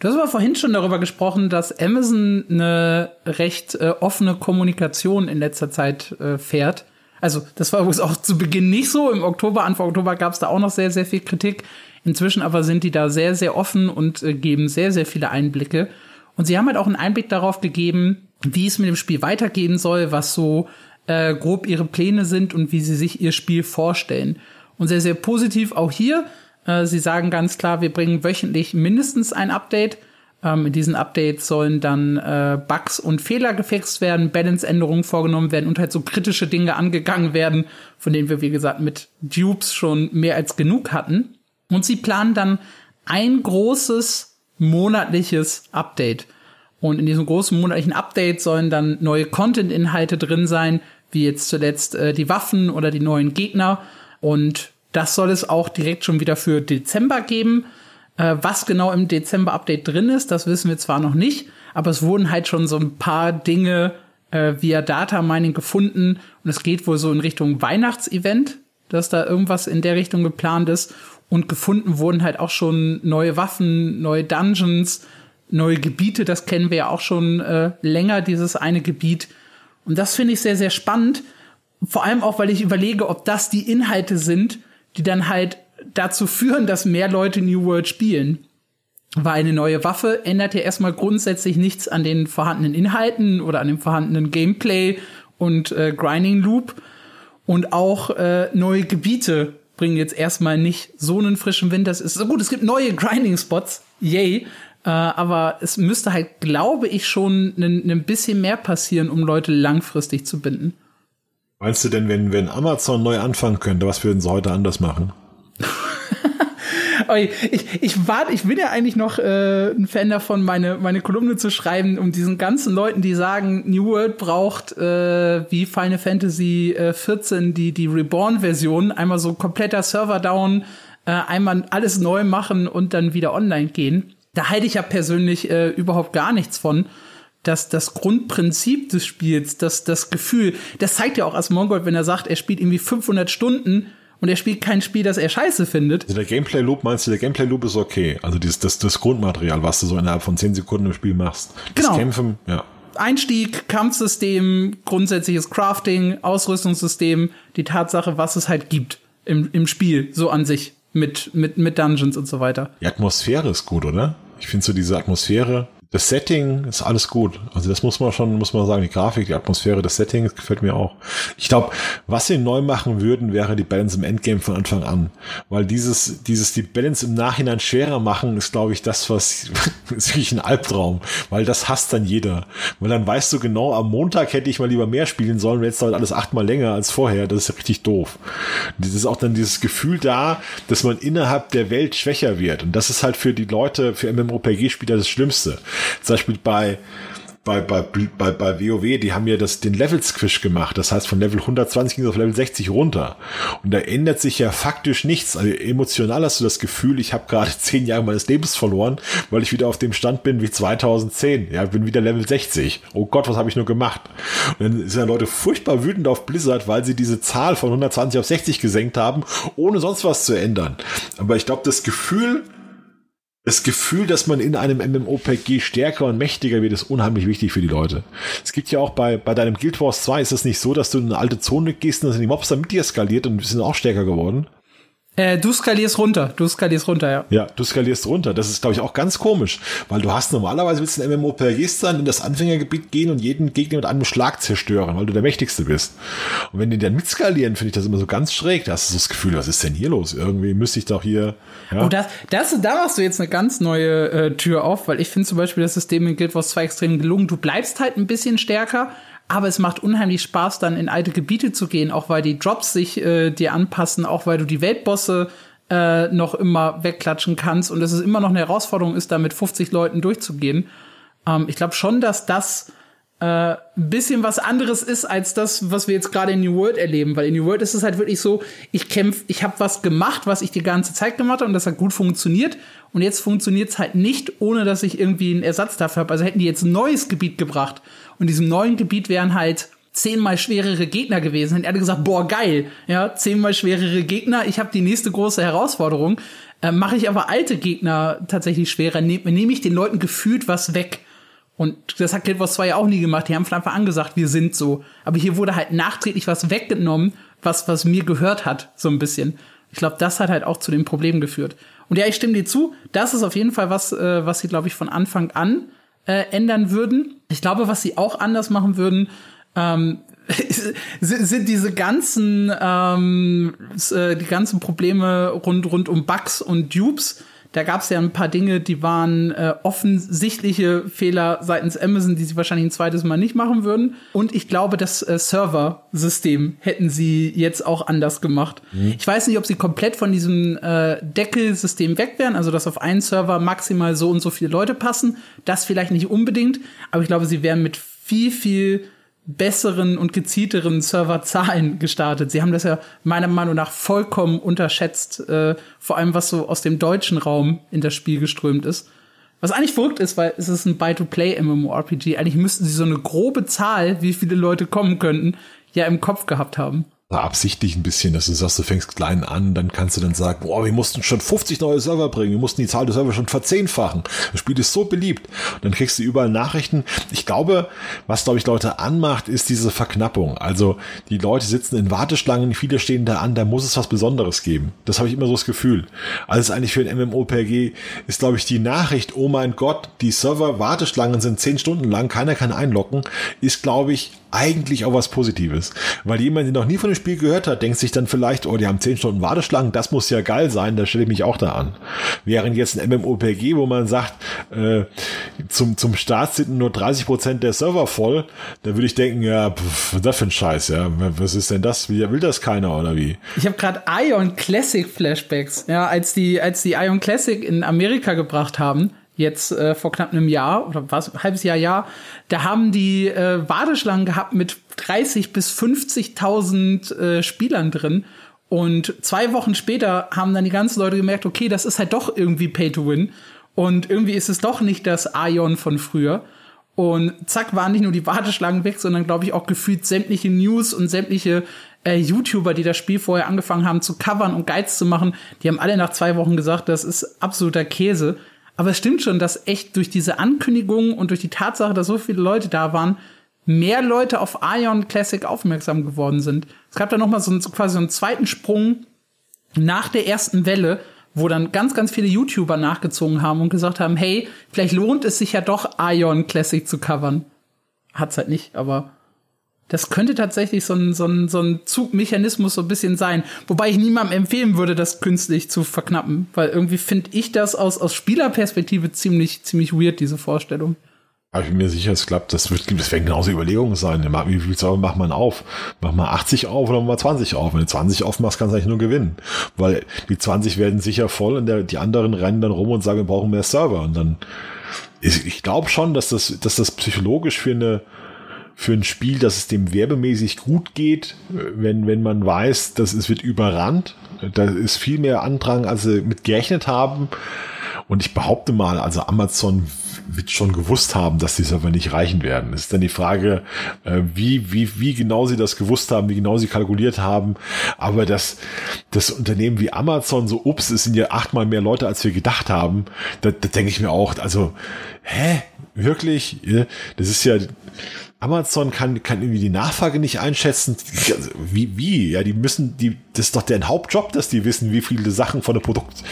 Du hast aber vorhin schon darüber gesprochen, dass Amazon eine recht äh, offene Kommunikation in letzter Zeit äh, fährt. Also, das war übrigens auch zu Beginn nicht so. Im Oktober, Anfang Oktober gab es da auch noch sehr, sehr viel Kritik. Inzwischen aber sind die da sehr, sehr offen und äh, geben sehr, sehr viele Einblicke. Und sie haben halt auch einen Einblick darauf gegeben, wie es mit dem Spiel weitergehen soll, was so äh, grob ihre Pläne sind und wie sie sich ihr Spiel vorstellen. Und sehr, sehr positiv auch hier. Äh, sie sagen ganz klar, wir bringen wöchentlich mindestens ein Update. Ähm, in diesen Updates sollen dann äh, Bugs und Fehler gefixt werden, Balance-Änderungen vorgenommen werden und halt so kritische Dinge angegangen werden, von denen wir, wie gesagt, mit Dupes schon mehr als genug hatten. Und sie planen dann ein großes monatliches Update. Und in diesem großen monatlichen Update sollen dann neue Content-Inhalte drin sein, wie jetzt zuletzt äh, die Waffen oder die neuen Gegner. Und das soll es auch direkt schon wieder für Dezember geben. Äh, was genau im Dezember-Update drin ist, das wissen wir zwar noch nicht, aber es wurden halt schon so ein paar Dinge äh, via Data Mining gefunden und es geht wohl so in Richtung Weihnachtsevent, dass da irgendwas in der Richtung geplant ist und gefunden wurden halt auch schon neue Waffen, neue Dungeons, neue Gebiete, das kennen wir ja auch schon äh, länger, dieses eine Gebiet. Und das finde ich sehr, sehr spannend. Vor allem auch, weil ich überlege, ob das die Inhalte sind, die dann halt dazu führen, dass mehr Leute New World spielen. Weil eine neue Waffe ändert ja erstmal grundsätzlich nichts an den vorhandenen Inhalten oder an dem vorhandenen Gameplay und äh, Grinding Loop. Und auch äh, neue Gebiete bringen jetzt erstmal nicht so einen frischen Wind. Das ist so gut, es gibt neue Grinding-Spots, yay. Äh, aber es müsste halt, glaube ich, schon ein bisschen mehr passieren, um Leute langfristig zu binden. Meinst du denn, wenn, wenn Amazon neu anfangen könnte, was würden sie heute anders machen? Ich, ich warte, ich bin ja eigentlich noch äh, ein Fan davon, meine, meine Kolumne zu schreiben, um diesen ganzen Leuten, die sagen, New World braucht äh, wie Final Fantasy äh, 14 die, die Reborn-Version, einmal so kompletter Server-Down, äh, einmal alles neu machen und dann wieder online gehen. Da halte ich ja persönlich äh, überhaupt gar nichts von dass das Grundprinzip des Spiels, das, das Gefühl, das zeigt ja auch Asmongold, wenn er sagt, er spielt irgendwie 500 Stunden und er spielt kein Spiel, das er scheiße findet. Also der Gameplay Loop meinst du, der Gameplay Loop ist okay. Also dieses, das, das Grundmaterial, was du so innerhalb von 10 Sekunden im Spiel machst. Das genau. Kämpfen, ja. Einstieg, Kampfsystem, grundsätzliches Crafting, Ausrüstungssystem, die Tatsache, was es halt gibt im, im Spiel, so an sich, mit, mit, mit Dungeons und so weiter. Die Atmosphäre ist gut, oder? Ich finde so diese Atmosphäre, das Setting ist alles gut. Also das muss man schon, muss man sagen, die Grafik, die Atmosphäre, das Setting das gefällt mir auch. Ich glaube, was sie neu machen würden, wäre die Balance im Endgame von Anfang an. Weil dieses, dieses, die Balance im Nachhinein schwerer machen, ist, glaube ich, das, was, ist wirklich ein Albtraum. Weil das hasst dann jeder. Weil dann weißt du genau, am Montag hätte ich mal lieber mehr spielen sollen, jetzt dauert alles achtmal länger als vorher. Das ist ja richtig doof. Das ist auch dann dieses Gefühl da, dass man innerhalb der Welt schwächer wird. Und das ist halt für die Leute, für MMORPG-Spieler das Schlimmste. Zum Beispiel bei bei, bei, bei, bei WoW, die haben ja das, den Level-Squish gemacht. Das heißt, von Level 120 ging es auf Level 60 runter. Und da ändert sich ja faktisch nichts. Also emotional hast du das Gefühl, ich habe gerade zehn Jahre meines Lebens verloren, weil ich wieder auf dem Stand bin wie 2010. Ja, bin wieder Level 60. Oh Gott, was habe ich nur gemacht? Und dann sind ja Leute furchtbar wütend auf Blizzard, weil sie diese Zahl von 120 auf 60 gesenkt haben, ohne sonst was zu ändern. Aber ich glaube, das Gefühl, das Gefühl, dass man in einem MMOPG stärker und mächtiger wird, ist unheimlich wichtig für die Leute. Es gibt ja auch bei, bei deinem Guild Wars 2 ist es nicht so, dass du in eine alte Zone gehst und dann sind die Mobs dann mit dir skaliert und sind auch stärker geworden. Äh, du skalierst runter, du skalierst runter, ja. Ja, du skalierst runter. Das ist, glaube ich, auch ganz komisch, weil du hast normalerweise willst du ein MMOPGs sein, in das Anfängergebiet gehen und jeden Gegner mit einem Schlag zerstören, weil du der Mächtigste bist. Und wenn die dann mitskalieren, finde ich das immer so ganz schräg. Da hast du so das Gefühl, was ist denn hier los? Irgendwie müsste ich doch hier. Ja. Und das, das, da machst du jetzt eine ganz neue äh, Tür auf, weil ich finde zum Beispiel das System in Guild Wars 2 extrem gelungen. Du bleibst halt ein bisschen stärker, aber es macht unheimlich Spaß, dann in alte Gebiete zu gehen, auch weil die Drops sich äh, dir anpassen, auch weil du die Weltbosse äh, noch immer wegklatschen kannst und dass es immer noch eine Herausforderung ist, da mit 50 Leuten durchzugehen. Ähm, ich glaube schon, dass das äh, ein bisschen was anderes ist als das, was wir jetzt gerade in New World erleben, weil in New World ist es halt wirklich so, ich kämpfe, ich habe was gemacht, was ich die ganze Zeit gemacht habe und das hat gut funktioniert und jetzt funktioniert es halt nicht, ohne dass ich irgendwie einen Ersatz dafür habe. Also hätten die jetzt ein neues Gebiet gebracht und in diesem neuen Gebiet wären halt zehnmal schwerere Gegner gewesen. Hätten alle gesagt, boah, geil, ja, zehnmal schwerere Gegner, ich habe die nächste große Herausforderung. Äh, Mache ich aber alte Gegner tatsächlich schwerer, nehme nehm ich den Leuten gefühlt was weg. Und das hat Guild Wars 2 ja auch nie gemacht. Die haben von Anfang an gesagt, wir sind so. Aber hier wurde halt nachträglich was weggenommen, was, was mir gehört hat, so ein bisschen. Ich glaube, das hat halt auch zu den Problemen geführt. Und ja, ich stimme dir zu. Das ist auf jeden Fall was, äh, was sie, glaube ich, von Anfang an äh, ändern würden. Ich glaube, was sie auch anders machen würden, ähm, sind diese ganzen ähm, äh, die ganzen Probleme rund rund um Bugs und Dupes. Da gab es ja ein paar Dinge, die waren äh, offensichtliche Fehler seitens Amazon, die sie wahrscheinlich ein zweites Mal nicht machen würden. Und ich glaube, das äh, Server-System hätten sie jetzt auch anders gemacht. Mhm. Ich weiß nicht, ob sie komplett von diesem äh, Deckelsystem weg wären, also dass auf einen Server maximal so und so viele Leute passen. Das vielleicht nicht unbedingt, aber ich glaube, sie wären mit viel, viel besseren und gezielteren Serverzahlen gestartet. Sie haben das ja meiner Meinung nach vollkommen unterschätzt, äh, vor allem was so aus dem deutschen Raum in das Spiel geströmt ist. Was eigentlich verrückt ist, weil es ist ein Buy-to-Play MMORPG. Eigentlich müssten sie so eine grobe Zahl, wie viele Leute kommen könnten, ja im Kopf gehabt haben absichtlich ein bisschen, dass du sagst, du fängst klein an, dann kannst du dann sagen, boah, wir mussten schon 50 neue Server bringen, wir mussten die Zahl der Server schon verzehnfachen. Das Spiel ist so beliebt. Und dann kriegst du überall Nachrichten. Ich glaube, was, glaube ich, Leute anmacht, ist diese Verknappung. Also die Leute sitzen in Warteschlangen, viele stehen da an, da muss es was Besonderes geben. Das habe ich immer so das Gefühl. Also eigentlich für ein MMOPG ist, glaube ich, die Nachricht, oh mein Gott, die Server-Warteschlangen sind zehn Stunden lang, keiner kann einloggen, ist, glaube ich, eigentlich auch was Positives. Weil jemand, der noch nie von dem Spiel gehört hat, denkt sich dann vielleicht, oh, die haben 10 Stunden Warteschlangen, das muss ja geil sein, da stelle ich mich auch da an. Während jetzt ein MMOPG, wo man sagt, äh, zum, zum Start sind nur 30 Prozent der Server voll, da würde ich denken, ja, pff, was das für ein Scheiß, ja, was ist denn das? Wie will das keiner oder wie? Ich habe gerade Ion Classic Flashbacks, ja, als die, als die Ion Classic in Amerika gebracht haben, jetzt äh, vor knapp einem Jahr oder was, halbes Jahr, Jahr, da haben die äh, Warteschlangen gehabt mit 30 bis 50.000 äh, Spielern drin. Und zwei Wochen später haben dann die ganzen Leute gemerkt, okay, das ist halt doch irgendwie Pay to Win. Und irgendwie ist es doch nicht das Ion von früher. Und zack, waren nicht nur die Warteschlangen weg, sondern glaube ich auch gefühlt sämtliche News und sämtliche äh, YouTuber, die das Spiel vorher angefangen haben zu covern und Guides zu machen, die haben alle nach zwei Wochen gesagt, das ist absoluter Käse. Aber es stimmt schon, dass echt durch diese Ankündigung und durch die Tatsache, dass so viele Leute da waren, mehr Leute auf Ion Classic aufmerksam geworden sind. Es gab da noch mal so, einen, quasi einen zweiten Sprung nach der ersten Welle, wo dann ganz, ganz viele YouTuber nachgezogen haben und gesagt haben, hey, vielleicht lohnt es sich ja doch Ion Classic zu covern. Hat's halt nicht, aber das könnte tatsächlich so ein, so ein, so ein Zugmechanismus so ein bisschen sein. Wobei ich niemandem empfehlen würde, das künstlich zu verknappen. Weil irgendwie finde ich das aus, aus Spielerperspektive ziemlich, ziemlich weird, diese Vorstellung. Aber ich bin mir sicher, es klappt. Das wird, das werden genauso Überlegungen sein. Wie viel Server macht man auf? Mach mal 80 auf oder mach mal 20 auf? Wenn du 20 aufmachst, kannst du eigentlich nur gewinnen. Weil die 20 werden sicher voll und der, die anderen rennen dann rum und sagen, wir brauchen mehr Server. Und dann, ich, ich glaube schon, dass das, dass das psychologisch für eine, für ein Spiel, dass es dem werbemäßig gut geht, wenn, wenn man weiß, dass es wird überrannt. Da ist viel mehr Andrang, als sie mit gerechnet haben. Und ich behaupte mal, also Amazon wird schon gewusst haben, dass die Server nicht reichen werden. Es ist dann die Frage, äh, wie, wie, wie genau sie das gewusst haben, wie genau sie kalkuliert haben. Aber das, das Unternehmen wie Amazon, so ups, es sind ja achtmal mehr Leute, als wir gedacht haben, da, da denke ich mir auch, also, hä? Wirklich? Das ist ja, Amazon kann, kann irgendwie die Nachfrage nicht einschätzen. Wie, wie? Ja, die müssen, die, das ist doch deren Hauptjob, dass die wissen, wie viele Sachen von einem Produkt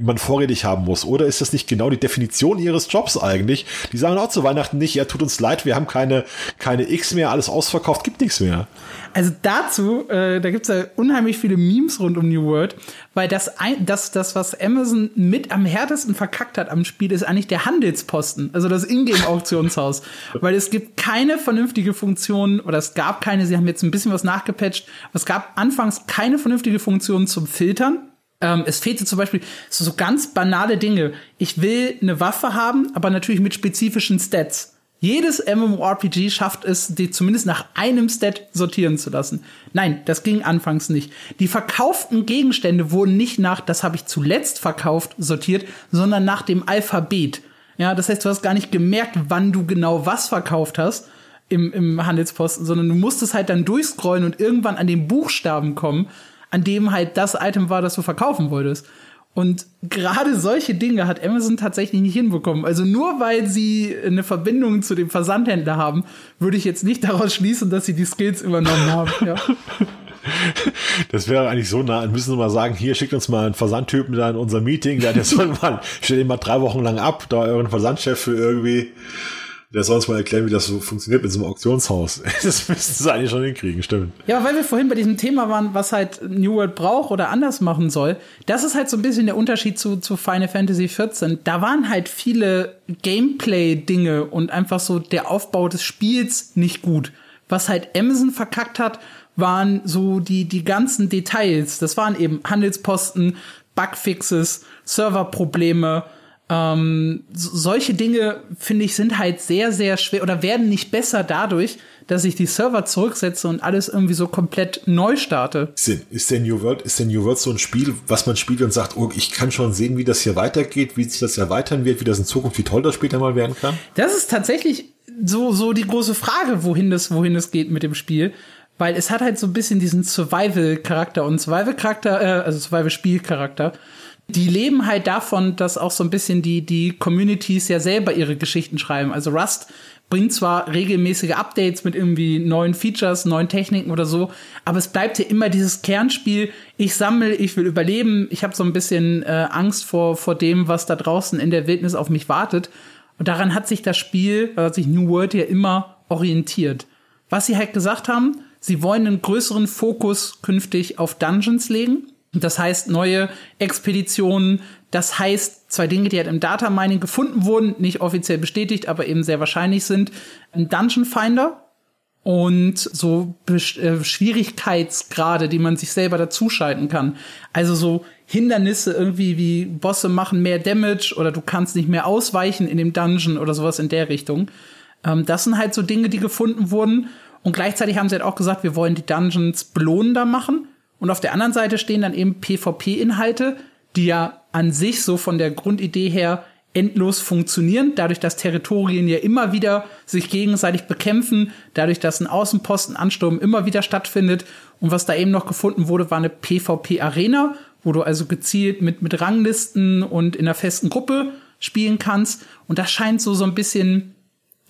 man vorrätig haben muss. Oder ist das nicht genau die Definition ihres Jobs eigentlich? Die sagen auch zu Weihnachten nicht, ja, tut uns leid, wir haben keine, keine X mehr, alles ausverkauft, gibt nichts mehr. Also dazu, äh, da gibt's ja unheimlich viele Memes rund um New World, weil das, ein, das, das, was Amazon mit am härtesten verkackt hat am Spiel, ist eigentlich der Handelsposten, also das Ingame-Auktionshaus. weil es gibt keine vernünftige Funktion, oder es gab keine, sie haben jetzt ein bisschen was nachgepatcht, aber es gab anfangs keine vernünftige Funktion zum Filtern. Ähm, es fehlte zum Beispiel so, so ganz banale Dinge. Ich will eine Waffe haben, aber natürlich mit spezifischen Stats. Jedes MMORPG schafft es, die zumindest nach einem Stat sortieren zu lassen. Nein, das ging anfangs nicht. Die verkauften Gegenstände wurden nicht nach, das habe ich zuletzt verkauft, sortiert, sondern nach dem Alphabet. Ja, das heißt, du hast gar nicht gemerkt, wann du genau was verkauft hast im, im Handelsposten, sondern du musstest halt dann durchscrollen und irgendwann an den Buchstaben kommen, an dem halt das Item war, das du verkaufen wolltest. Und gerade solche Dinge hat Amazon tatsächlich nicht hinbekommen. Also nur weil sie eine Verbindung zu dem Versandhändler haben, würde ich jetzt nicht daraus schließen, dass sie die Skills übernommen haben. Ja. Das wäre eigentlich so nah. Müssen wir mal sagen, hier schickt uns mal einen Versandtypen da in unser Meeting. Der hat jetzt irgendwann, stellt ihn mal drei Wochen lang ab, da euren Versandchef für irgendwie der soll uns mal erklären, wie das so funktioniert mit so einem Auktionshaus. Das müssten sie eigentlich schon hinkriegen, stimmt. Ja, weil wir vorhin bei diesem Thema waren, was halt New World braucht oder anders machen soll. Das ist halt so ein bisschen der Unterschied zu, zu Final Fantasy XIV. Da waren halt viele Gameplay-Dinge und einfach so der Aufbau des Spiels nicht gut. Was halt Amazon verkackt hat, waren so die, die ganzen Details. Das waren eben Handelsposten, Bugfixes, Serverprobleme, ähm, solche Dinge, finde ich, sind halt sehr, sehr schwer oder werden nicht besser dadurch, dass ich die Server zurücksetze und alles irgendwie so komplett neu starte. Ist denn New World, ist denn New World so ein Spiel, was man spielt und sagt, oh, ich kann schon sehen, wie das hier weitergeht, wie sich das erweitern wird, wie das in Zukunft, wie toll das später mal werden kann? Das ist tatsächlich so, so die große Frage, wohin das, wohin es geht mit dem Spiel. Weil es hat halt so ein bisschen diesen Survival-Charakter und Survival-Charakter, äh, also Survival-Spiel-Charakter die leben halt davon, dass auch so ein bisschen die, die Communities ja selber ihre Geschichten schreiben. Also Rust bringt zwar regelmäßige Updates mit irgendwie neuen Features, neuen Techniken oder so, aber es bleibt ja immer dieses Kernspiel, ich sammle, ich will überleben, ich habe so ein bisschen äh, Angst vor, vor dem, was da draußen in der Wildnis auf mich wartet. Und daran hat sich das Spiel, hat sich New World ja immer orientiert. Was sie halt gesagt haben, sie wollen einen größeren Fokus künftig auf Dungeons legen das heißt, neue Expeditionen, das heißt, zwei Dinge, die halt im Data Mining gefunden wurden, nicht offiziell bestätigt, aber eben sehr wahrscheinlich sind, ein Dungeon Finder und so äh, Schwierigkeitsgrade, die man sich selber dazuschalten kann. Also so Hindernisse irgendwie wie Bosse machen mehr Damage oder du kannst nicht mehr ausweichen in dem Dungeon oder sowas in der Richtung. Ähm, das sind halt so Dinge, die gefunden wurden. Und gleichzeitig haben sie halt auch gesagt, wir wollen die Dungeons belohnender machen. Und auf der anderen Seite stehen dann eben PvP-Inhalte, die ja an sich so von der Grundidee her endlos funktionieren, dadurch, dass Territorien ja immer wieder sich gegenseitig bekämpfen, dadurch, dass ein Außenpostenansturm immer wieder stattfindet. Und was da eben noch gefunden wurde, war eine PvP-Arena, wo du also gezielt mit, mit Ranglisten und in einer festen Gruppe spielen kannst. Und das scheint so, so ein bisschen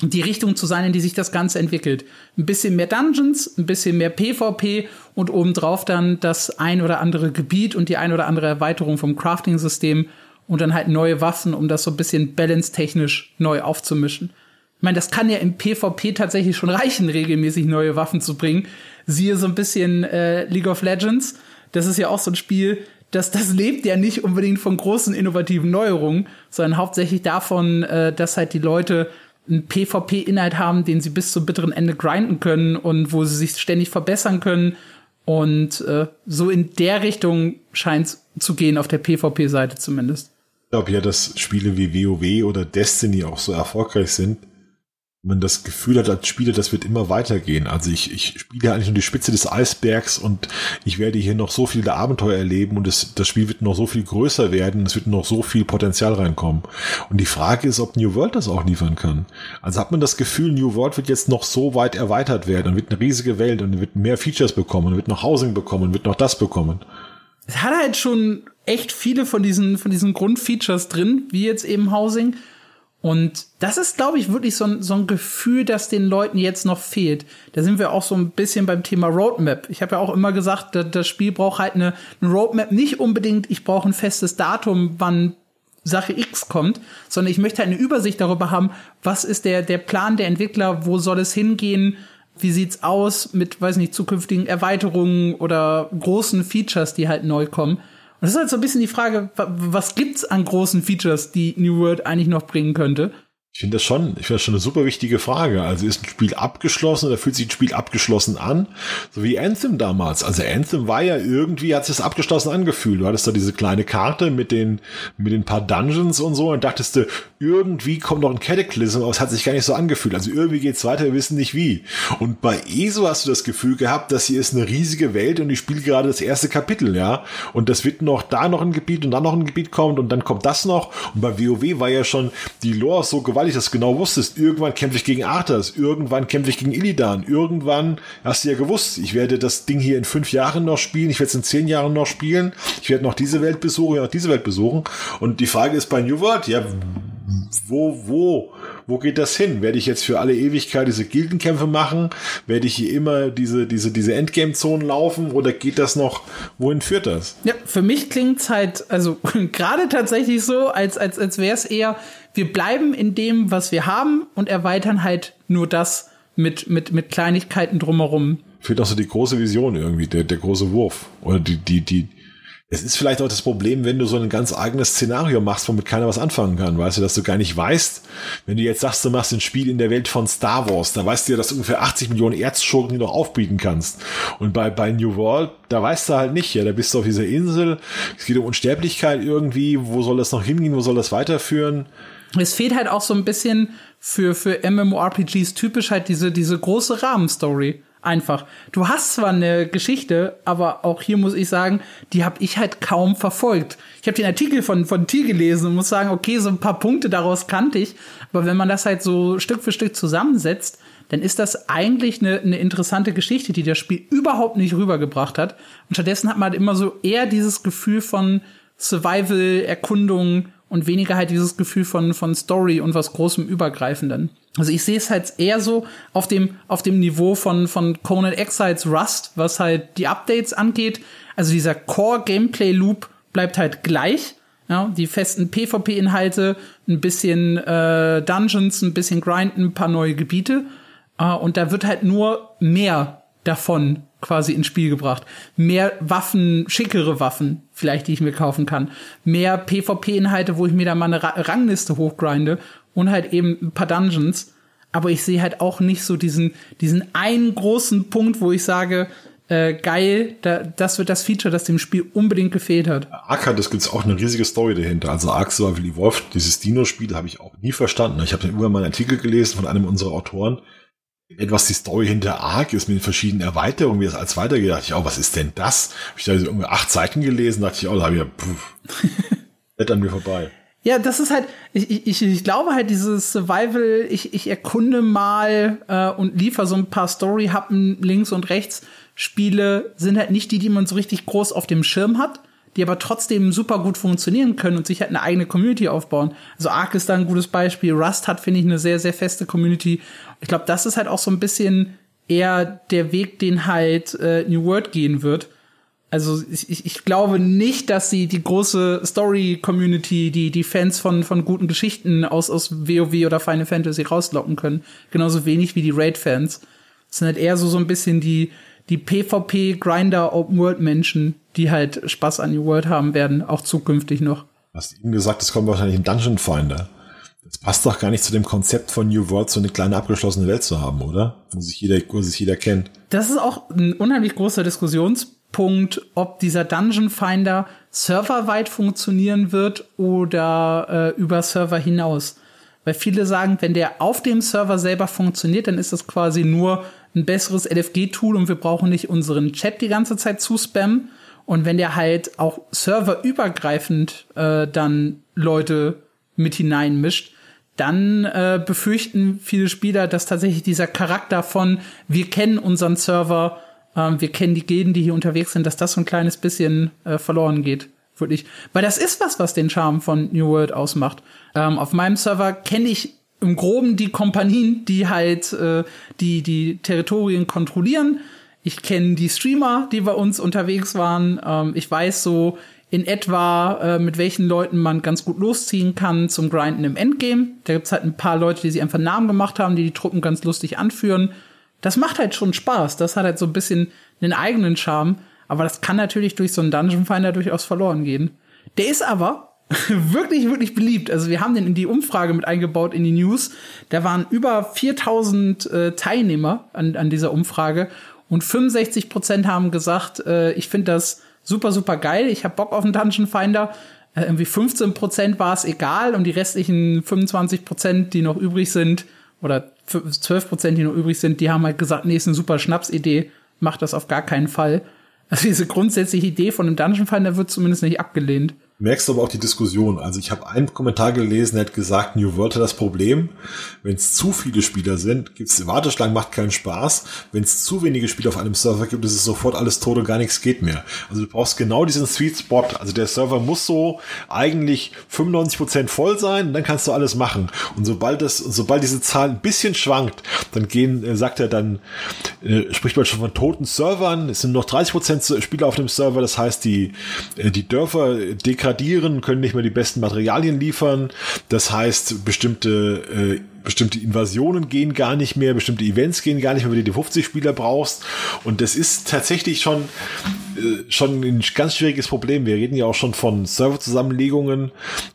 die Richtung zu sein, in die sich das Ganze entwickelt. Ein bisschen mehr Dungeons, ein bisschen mehr PvP und obendrauf dann das ein oder andere Gebiet und die ein oder andere Erweiterung vom Crafting-System und dann halt neue Waffen, um das so ein bisschen balance-technisch neu aufzumischen. Ich meine, das kann ja im PvP tatsächlich schon reichen, regelmäßig neue Waffen zu bringen. Siehe so ein bisschen äh, League of Legends. Das ist ja auch so ein Spiel, das, das lebt ja nicht unbedingt von großen innovativen Neuerungen, sondern hauptsächlich davon, äh, dass halt die Leute einen PvP-Inhalt haben, den sie bis zum bitteren Ende grinden können und wo sie sich ständig verbessern können. Und äh, so in der Richtung scheint zu gehen, auf der PvP-Seite zumindest. Ich glaube ja, dass Spiele wie WoW oder Destiny auch so erfolgreich sind, man das Gefühl hat als Spieler, das wird immer weitergehen. Also ich, ich spiele eigentlich nur die Spitze des Eisbergs und ich werde hier noch so viele Abenteuer erleben und es, das Spiel wird noch so viel größer werden, es wird noch so viel Potenzial reinkommen. Und die Frage ist, ob New World das auch liefern kann. Also hat man das Gefühl, New World wird jetzt noch so weit erweitert werden und wird eine riesige Welt und wird mehr Features bekommen und wird noch Housing bekommen und wird noch das bekommen. Es hat halt schon echt viele von diesen, von diesen Grundfeatures drin, wie jetzt eben Housing. Und das ist, glaube ich, wirklich so ein, so ein Gefühl, das den Leuten jetzt noch fehlt. Da sind wir auch so ein bisschen beim Thema Roadmap. Ich habe ja auch immer gesagt, das Spiel braucht halt eine, eine Roadmap. Nicht unbedingt, ich brauche ein festes Datum, wann Sache X kommt, sondern ich möchte halt eine Übersicht darüber haben, was ist der, der Plan der Entwickler, wo soll es hingehen, wie sieht's aus mit, weiß nicht, zukünftigen Erweiterungen oder großen Features, die halt neu kommen. Das ist halt so ein bisschen die Frage, was gibt's an großen Features, die New World eigentlich noch bringen könnte? Ich finde das schon, ich finde das schon eine super wichtige Frage. Also ist ein Spiel abgeschlossen oder fühlt sich ein Spiel abgeschlossen an? So wie Anthem damals. Also Anthem war ja irgendwie, hat sich das abgeschlossen angefühlt. Du hattest da diese kleine Karte mit den, mit den paar Dungeons und so und dachtest du, irgendwie kommt noch ein Cataclysm, aber es hat sich gar nicht so angefühlt. Also irgendwie geht's weiter, wir wissen nicht wie. Und bei ESO hast du das Gefühl gehabt, dass hier ist eine riesige Welt und ich spiele gerade das erste Kapitel, ja. Und das wird noch da noch ein Gebiet und dann noch ein Gebiet kommt und dann kommt das noch. Und bei WoW war ja schon die Lore so gewaltig weil ich das genau wusstest. Irgendwann kämpfe ich gegen Arthas, irgendwann kämpfe ich gegen Illidan, irgendwann hast du ja gewusst, ich werde das Ding hier in fünf Jahren noch spielen, ich werde es in zehn Jahren noch spielen, ich werde noch diese Welt besuchen, noch diese Welt besuchen. Und die Frage ist bei New World, ja, wo, wo, wo geht das hin? Werde ich jetzt für alle Ewigkeit diese Gildenkämpfe machen? Werde ich hier immer diese, diese, diese Endgame-Zonen laufen? Oder geht das noch, wohin führt das? Ja, für mich klingt's halt, also gerade tatsächlich so, als, als, als wäre es eher, wir bleiben in dem, was wir haben und erweitern halt nur das mit, mit, mit Kleinigkeiten drumherum. Fehlt auch so die große Vision irgendwie, der, der große Wurf. Oder die, die, die, es ist vielleicht auch das Problem, wenn du so ein ganz eigenes Szenario machst, womit keiner was anfangen kann, weißt du, dass du gar nicht weißt, wenn du jetzt sagst, du machst ein Spiel in der Welt von Star Wars, da weißt du ja, dass du ungefähr 80 Millionen Erzschurken die noch aufbieten kannst. Und bei, bei New World, da weißt du halt nicht, ja, da bist du auf dieser Insel, es geht um Unsterblichkeit irgendwie, wo soll das noch hingehen, wo soll das weiterführen? Es fehlt halt auch so ein bisschen für, für MMORPGs typisch halt diese, diese große Rahmenstory einfach. Du hast zwar eine Geschichte, aber auch hier muss ich sagen, die habe ich halt kaum verfolgt. Ich habe den Artikel von von T gelesen und muss sagen, okay, so ein paar Punkte daraus kannte ich, aber wenn man das halt so Stück für Stück zusammensetzt, dann ist das eigentlich eine, eine interessante Geschichte, die das Spiel überhaupt nicht rübergebracht hat. Und stattdessen hat man halt immer so eher dieses Gefühl von Survival, Erkundung und weniger halt dieses Gefühl von, von Story und was großem Übergreifenden. Also ich sehe es halt eher so auf dem, auf dem Niveau von, von Conan Exiles Rust, was halt die Updates angeht. Also dieser Core-Gameplay-Loop bleibt halt gleich. Ja, die festen PvP-Inhalte, ein bisschen äh, Dungeons, ein bisschen Grinden, ein paar neue Gebiete. Äh, und da wird halt nur mehr davon quasi ins Spiel gebracht. Mehr Waffen, schickere Waffen, vielleicht, die ich mir kaufen kann. Mehr PvP-Inhalte, wo ich mir da mal eine Rangliste hochgrinde und halt eben ein paar Dungeons. Aber ich sehe halt auch nicht so diesen, diesen einen großen Punkt, wo ich sage, äh, geil, da, das wird das Feature, das dem Spiel unbedingt gefehlt hat. Ark hat, das gibt's auch eine riesige Story dahinter. Also Ark Survival Evolved, dieses Dino-Spiel habe ich auch nie verstanden. Ich habe irgendwann mal einen Artikel gelesen von einem unserer Autoren, etwas die Story hinter Ark ist mit den verschiedenen Erweiterungen, wie das als weitergeht, dachte ich, oh, was ist denn das? Habe ich da so irgendwie acht Seiten gelesen, dachte ich, oh, da habe ich ja, pff, an mir vorbei. Ja, das ist halt, ich, ich, ich glaube halt, dieses Survival, ich, ich erkunde mal äh, und liefere so ein paar Story-Happen links und rechts. Spiele sind halt nicht die, die man so richtig groß auf dem Schirm hat, die aber trotzdem super gut funktionieren können und sich halt eine eigene Community aufbauen. Also Ark ist da ein gutes Beispiel. Rust hat, finde ich, eine sehr, sehr feste Community. Ich glaube, das ist halt auch so ein bisschen eher der Weg, den halt äh, New World gehen wird also ich, ich glaube nicht, dass sie die große Story-Community, die, die Fans von, von guten Geschichten aus, aus WoW oder Final Fantasy rauslocken können. Genauso wenig wie die Raid-Fans. Das sind halt eher so, so ein bisschen die, die PvP-Grinder Open-World-Menschen, die halt Spaß an New World haben werden, auch zukünftig noch. Du hast eben gesagt, es kommt wahrscheinlich ein Dungeon Finder. Das passt doch gar nicht zu dem Konzept von New World, so eine kleine abgeschlossene Welt zu haben, oder? Wo sich jeder, wo sich jeder kennt. Das ist auch ein unheimlich großer Diskussionspunkt Punkt, ob dieser Dungeon Finder serverweit funktionieren wird oder äh, über Server hinaus. weil viele sagen, wenn der auf dem Server selber funktioniert, dann ist das quasi nur ein besseres LFG-Tool und wir brauchen nicht unseren Chat die ganze Zeit zu spammen. Und wenn der halt auch serverübergreifend äh, dann Leute mit hineinmischt, dann äh, befürchten viele Spieler, dass tatsächlich dieser Charakter von wir kennen unseren Server, äh, wir kennen die Gilden, die hier unterwegs sind, dass das so ein kleines bisschen äh, verloren geht. Wirklich. Weil das ist was, was den Charme von New World ausmacht. Ähm, auf meinem Server kenne ich im Groben die Kompanien, die halt äh, die, die Territorien kontrollieren. Ich kenne die Streamer, die bei uns unterwegs waren. Ähm, ich weiß so, in etwa, äh, mit welchen Leuten man ganz gut losziehen kann zum Grinden im Endgame. Da gibt's halt ein paar Leute, die sich einfach Namen gemacht haben, die die Truppen ganz lustig anführen. Das macht halt schon Spaß. Das hat halt so ein bisschen einen eigenen Charme. Aber das kann natürlich durch so einen Dungeon Finder durchaus verloren gehen. Der ist aber wirklich, wirklich beliebt. Also wir haben den in die Umfrage mit eingebaut in die News. Da waren über 4000 äh, Teilnehmer an, an dieser Umfrage und 65 Prozent haben gesagt, äh, ich finde das super, super geil. Ich habe Bock auf einen Dungeon Finder. Äh, irgendwie 15 Prozent war es egal und die restlichen 25 Prozent, die noch übrig sind, oder 12 Prozent, die noch übrig sind, die haben halt gesagt, nee, ist eine super Schnapsidee, macht das auf gar keinen Fall. Also diese grundsätzliche Idee von einem Dungeon Finder wird zumindest nicht abgelehnt merkst du aber auch die Diskussion. Also ich habe einen Kommentar gelesen, der hat gesagt, New World hat das Problem, wenn es zu viele Spieler sind, gibt's Warteschlangen, macht keinen Spaß. Wenn es zu wenige Spieler auf einem Server gibt, ist es sofort alles tot und gar nichts geht mehr. Also du brauchst genau diesen Sweet Spot. Also der Server muss so eigentlich 95 Prozent voll sein, dann kannst du alles machen. Und sobald das, sobald diese Zahl ein bisschen schwankt, dann gehen, äh, sagt er dann, äh, spricht man schon von toten Servern. Es sind noch 30 Prozent Spieler auf dem Server, das heißt, die, äh, die Dörfer degradieren degradieren, können nicht mehr die besten Materialien liefern. Das heißt, bestimmte, äh, bestimmte Invasionen gehen gar nicht mehr, bestimmte Events gehen gar nicht mehr, wenn du die 50 Spieler brauchst. Und das ist tatsächlich schon schon ein ganz schwieriges Problem. Wir reden ja auch schon von Serverzusammenlegungen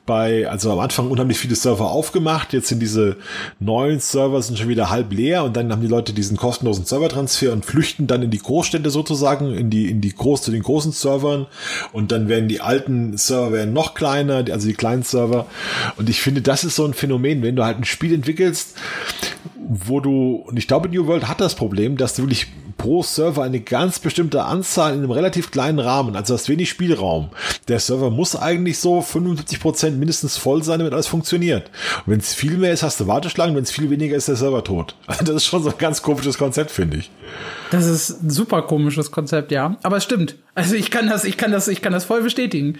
bei, also am Anfang unheimlich viele Server aufgemacht. Jetzt sind diese neuen Server sind schon wieder halb leer und dann haben die Leute diesen kostenlosen Servertransfer und flüchten dann in die Großstädte sozusagen, in die, in die groß, zu den großen Servern. Und dann werden die alten Server werden noch kleiner, also die kleinen Server. Und ich finde, das ist so ein Phänomen, wenn du halt ein Spiel entwickelst, wo du, und ich glaube, New World hat das Problem, dass du wirklich pro Server eine ganz bestimmte Anzahl in einem relativ kleinen Rahmen, also hast wenig Spielraum. Der Server muss eigentlich so 75 Prozent mindestens voll sein, damit alles funktioniert. Wenn es viel mehr ist, hast du Warteschlangen, wenn es viel weniger ist, der Server tot. Also das ist schon so ein ganz komisches Konzept, finde ich. Das ist ein super komisches Konzept, ja. Aber es stimmt. Also ich kann das, ich kann das, ich kann das voll bestätigen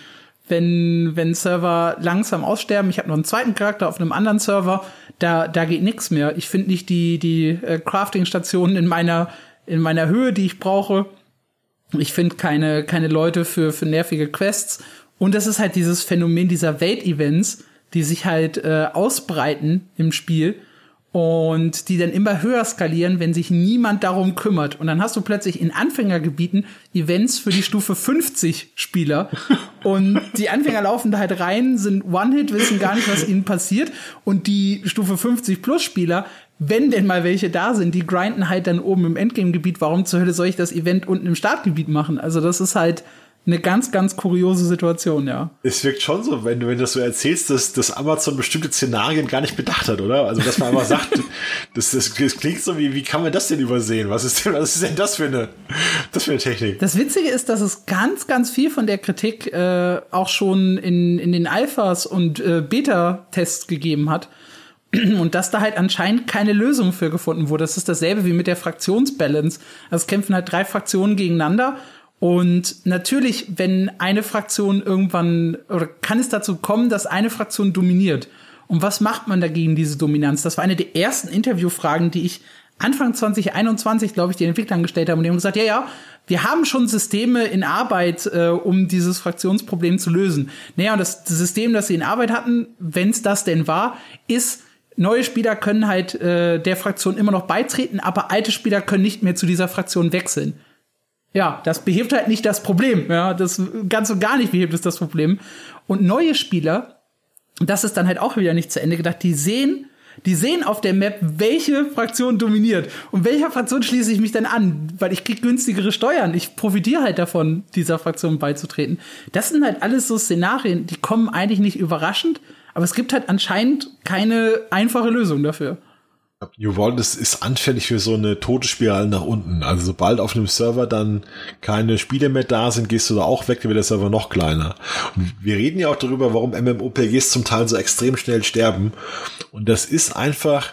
wenn, wenn Server langsam aussterben. Ich habe noch einen zweiten Charakter auf einem anderen Server, da, da geht nichts mehr. Ich finde nicht die, die äh, Crafting-Stationen in meiner, in meiner Höhe, die ich brauche. Ich finde keine, keine Leute für, für nervige Quests. Und das ist halt dieses Phänomen dieser Welt-Events, die sich halt äh, ausbreiten im Spiel und die dann immer höher skalieren, wenn sich niemand darum kümmert. Und dann hast du plötzlich in Anfängergebieten Events für die Stufe 50 Spieler. und die Anfänger laufen da halt rein, sind One-Hit, wissen gar nicht, was ihnen passiert. Und die Stufe 50 Plus Spieler, wenn denn mal welche da sind, die grinden halt dann oben im Endgame-Gebiet. Warum zur Hölle soll ich das Event unten im Startgebiet machen? Also das ist halt eine ganz, ganz kuriose Situation, ja. Es wirkt schon so, wenn du, wenn du das so erzählst, dass, dass Amazon bestimmte Szenarien gar nicht bedacht hat, oder? Also, dass man einfach sagt, das, das, das klingt so wie, wie kann man das denn übersehen? Was ist denn, was ist denn das für eine, das für eine Technik? Das Witzige ist, dass es ganz, ganz viel von der Kritik äh, auch schon in, in den Alphas und äh, Beta-Tests gegeben hat. Und dass da halt anscheinend keine Lösung für gefunden wurde. Das ist dasselbe wie mit der Fraktionsbalance. Also es kämpfen halt drei Fraktionen gegeneinander und natürlich, wenn eine Fraktion irgendwann, oder kann es dazu kommen, dass eine Fraktion dominiert. Und was macht man dagegen, diese Dominanz? Das war eine der ersten Interviewfragen, die ich Anfang 2021, glaube ich, den Entwicklern gestellt habe. Und die haben gesagt, ja, ja, wir haben schon Systeme in Arbeit, äh, um dieses Fraktionsproblem zu lösen. Naja, und das System, das sie in Arbeit hatten, wenn es das denn war, ist, neue Spieler können halt äh, der Fraktion immer noch beitreten, aber alte Spieler können nicht mehr zu dieser Fraktion wechseln. Ja, das behebt halt nicht das Problem. Ja, das ganz und gar nicht behebt es das Problem. Und neue Spieler, das ist dann halt auch wieder nicht zu Ende gedacht, die sehen, die sehen auf der Map, welche Fraktion dominiert. Und welcher Fraktion schließe ich mich dann an? Weil ich krieg günstigere Steuern. Ich profitiere halt davon, dieser Fraktion beizutreten. Das sind halt alles so Szenarien, die kommen eigentlich nicht überraschend, Aber es gibt halt anscheinend keine einfache Lösung dafür. New World ist, ist anfällig für so eine tote Spirale nach unten. Also sobald auf einem Server dann keine Spiele mehr da sind, gehst du da auch weg, dann wird der Server noch kleiner. Und wir reden ja auch darüber, warum MMOPGs zum Teil so extrem schnell sterben. Und das ist einfach,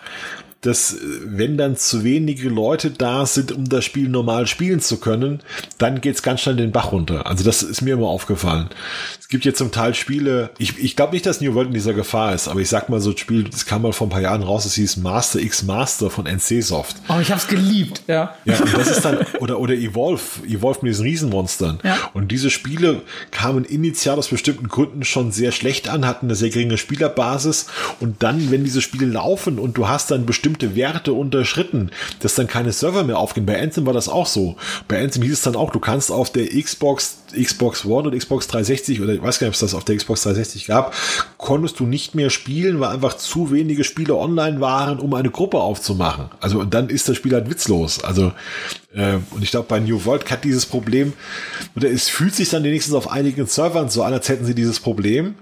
dass äh, wenn dann zu wenige Leute da sind, um das Spiel normal spielen zu können, dann geht's ganz schnell den Bach runter. Also das ist mir immer aufgefallen. Es gibt jetzt zum Teil Spiele, ich, ich glaube nicht, dass New World in dieser Gefahr ist, aber ich sag mal so ein Spiel, das kam mal vor ein paar Jahren raus, es hieß Master X Master von NC Soft. Oh, ich hab's geliebt, ja. Ja, und das ist dann, oder, oder Evolve, Evolve mit diesen Riesenmonstern. Ja. Und diese Spiele kamen initial aus bestimmten Gründen schon sehr schlecht an, hatten eine sehr geringe Spielerbasis und dann, wenn diese Spiele laufen und du hast dann bestimmte Werte unterschritten, dass dann keine Server mehr aufgehen. Bei Anthem war das auch so. Bei Anthem hieß es dann auch, du kannst auf der Xbox, Xbox One oder Xbox 360 oder ich weiß gar nicht, ob es das auf der Xbox 360 gab, konntest du nicht mehr spielen, weil einfach zu wenige Spiele online waren, um eine Gruppe aufzumachen. Also und dann ist das Spiel halt witzlos. Also äh, und ich glaube, bei New World hat dieses Problem, oder es fühlt sich dann wenigstens auf einigen Servern so an, als hätten sie dieses Problem.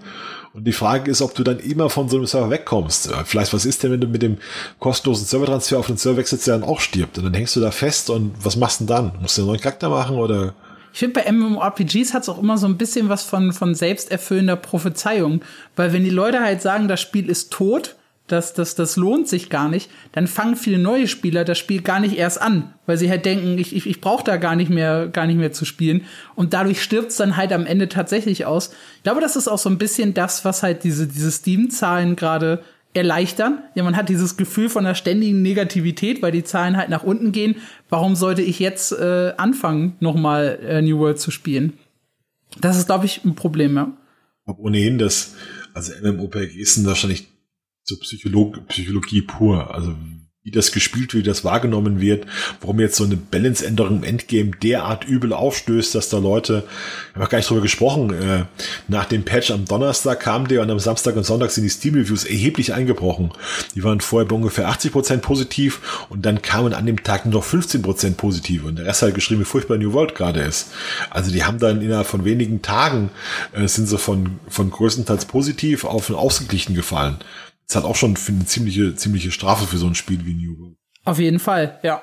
Und die Frage ist, ob du dann immer von so einem Server wegkommst. Vielleicht, was ist denn, wenn du mit dem kostenlosen Servertransfer auf den Server wechselst, der dann auch stirbt? Und dann hängst du da fest und was machst du denn dann? Musst du einen neuen Charakter machen oder? Ich finde, bei MMORPGs hat es auch immer so ein bisschen was von, von selbsterfüllender Prophezeiung. Weil wenn die Leute halt sagen, das Spiel ist tot, das, das, das lohnt sich gar nicht, dann fangen viele neue Spieler das Spiel gar nicht erst an, weil sie halt denken, ich, ich, ich brauche da gar nicht mehr, gar nicht mehr zu spielen. Und dadurch stirbt es dann halt am Ende tatsächlich aus. Ich glaube, das ist auch so ein bisschen das, was halt diese, diese Steam-Zahlen gerade erleichtern. Ja, man hat dieses Gefühl von einer ständigen Negativität, weil die Zahlen halt nach unten gehen. Warum sollte ich jetzt äh, anfangen, nochmal äh, New World zu spielen? Das ist, glaube ich, ein Problem, ja. Glaube ohnehin, dass, also MMORPGs sind wahrscheinlich so Psycholog Psychologie pur. Also wie das gespielt wird, wie das wahrgenommen wird, warum jetzt so eine Balance-Änderung im Endgame derart übel aufstößt, dass da Leute, ich habe gar nicht drüber gesprochen, äh, nach dem Patch am Donnerstag kam der und am Samstag und Sonntag sind die Steam-Reviews erheblich eingebrochen. Die waren vorher bei ungefähr 80% positiv und dann kamen an dem Tag nur noch 15% positiv und der Rest halt geschrieben, wie furchtbar New World gerade ist. Also die haben dann innerhalb von wenigen Tagen äh, sind sie von, von größtenteils positiv auf ein ausgeglichen gefallen. Das hat auch schon eine ziemliche, ziemliche Strafe für so ein Spiel wie New World. Auf jeden Fall, ja.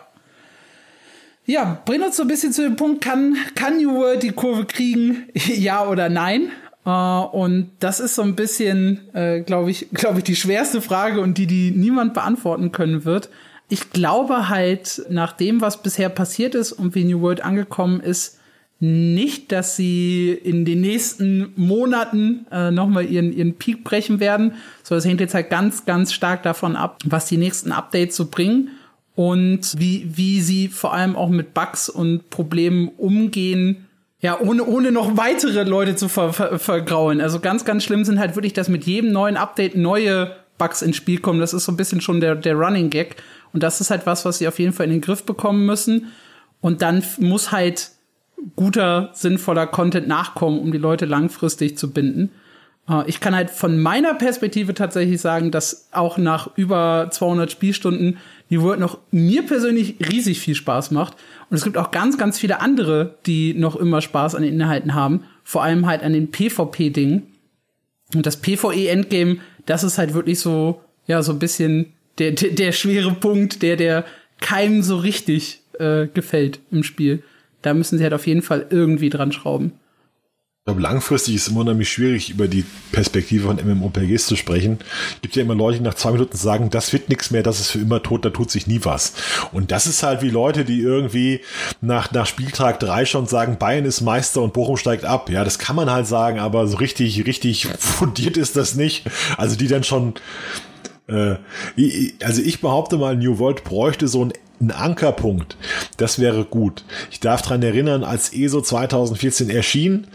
Ja, bringt uns so ein bisschen zu dem Punkt, kann, kann New World die Kurve kriegen? ja oder nein? Uh, und das ist so ein bisschen, äh, glaube ich, glaube ich, die schwerste Frage und die, die niemand beantworten können wird. Ich glaube halt, nach dem, was bisher passiert ist und wie New World angekommen ist, nicht, dass sie in den nächsten Monaten äh, nochmal ihren, ihren Peak brechen werden. So, das hängt jetzt halt ganz, ganz stark davon ab, was die nächsten Updates so bringen und wie, wie sie vor allem auch mit Bugs und Problemen umgehen. Ja, ohne, ohne noch weitere Leute zu ver, ver, vergraulen. Also ganz, ganz schlimm sind halt wirklich, dass mit jedem neuen Update neue Bugs ins Spiel kommen. Das ist so ein bisschen schon der, der Running Gag. Und das ist halt was, was sie auf jeden Fall in den Griff bekommen müssen. Und dann muss halt guter, sinnvoller Content nachkommen, um die Leute langfristig zu binden. Äh, ich kann halt von meiner Perspektive tatsächlich sagen, dass auch nach über 200 Spielstunden die World noch mir persönlich riesig viel Spaß macht. Und es gibt auch ganz, ganz viele andere, die noch immer Spaß an den Inhalten haben. Vor allem halt an den PvP-Dingen. Und das PvE-Endgame, das ist halt wirklich so, ja, so ein bisschen der, der, der schwere Punkt, der der keinem so richtig äh, gefällt im Spiel da müssen sie halt auf jeden Fall irgendwie dran schrauben. Ich glaube, langfristig ist es immer unheimlich schwierig, über die Perspektive von MMORPGs zu sprechen. Es gibt ja immer Leute, die nach zwei Minuten sagen, das wird nichts mehr, das ist für immer tot, da tut sich nie was. Und das ist halt wie Leute, die irgendwie nach, nach Spieltag drei schon sagen, Bayern ist Meister und Bochum steigt ab. Ja, das kann man halt sagen, aber so richtig, richtig fundiert ist das nicht. Also die dann schon, äh, also ich behaupte mal, New World bräuchte so ein ein Ankerpunkt. Das wäre gut. Ich darf dran erinnern, als ESO 2014 erschien,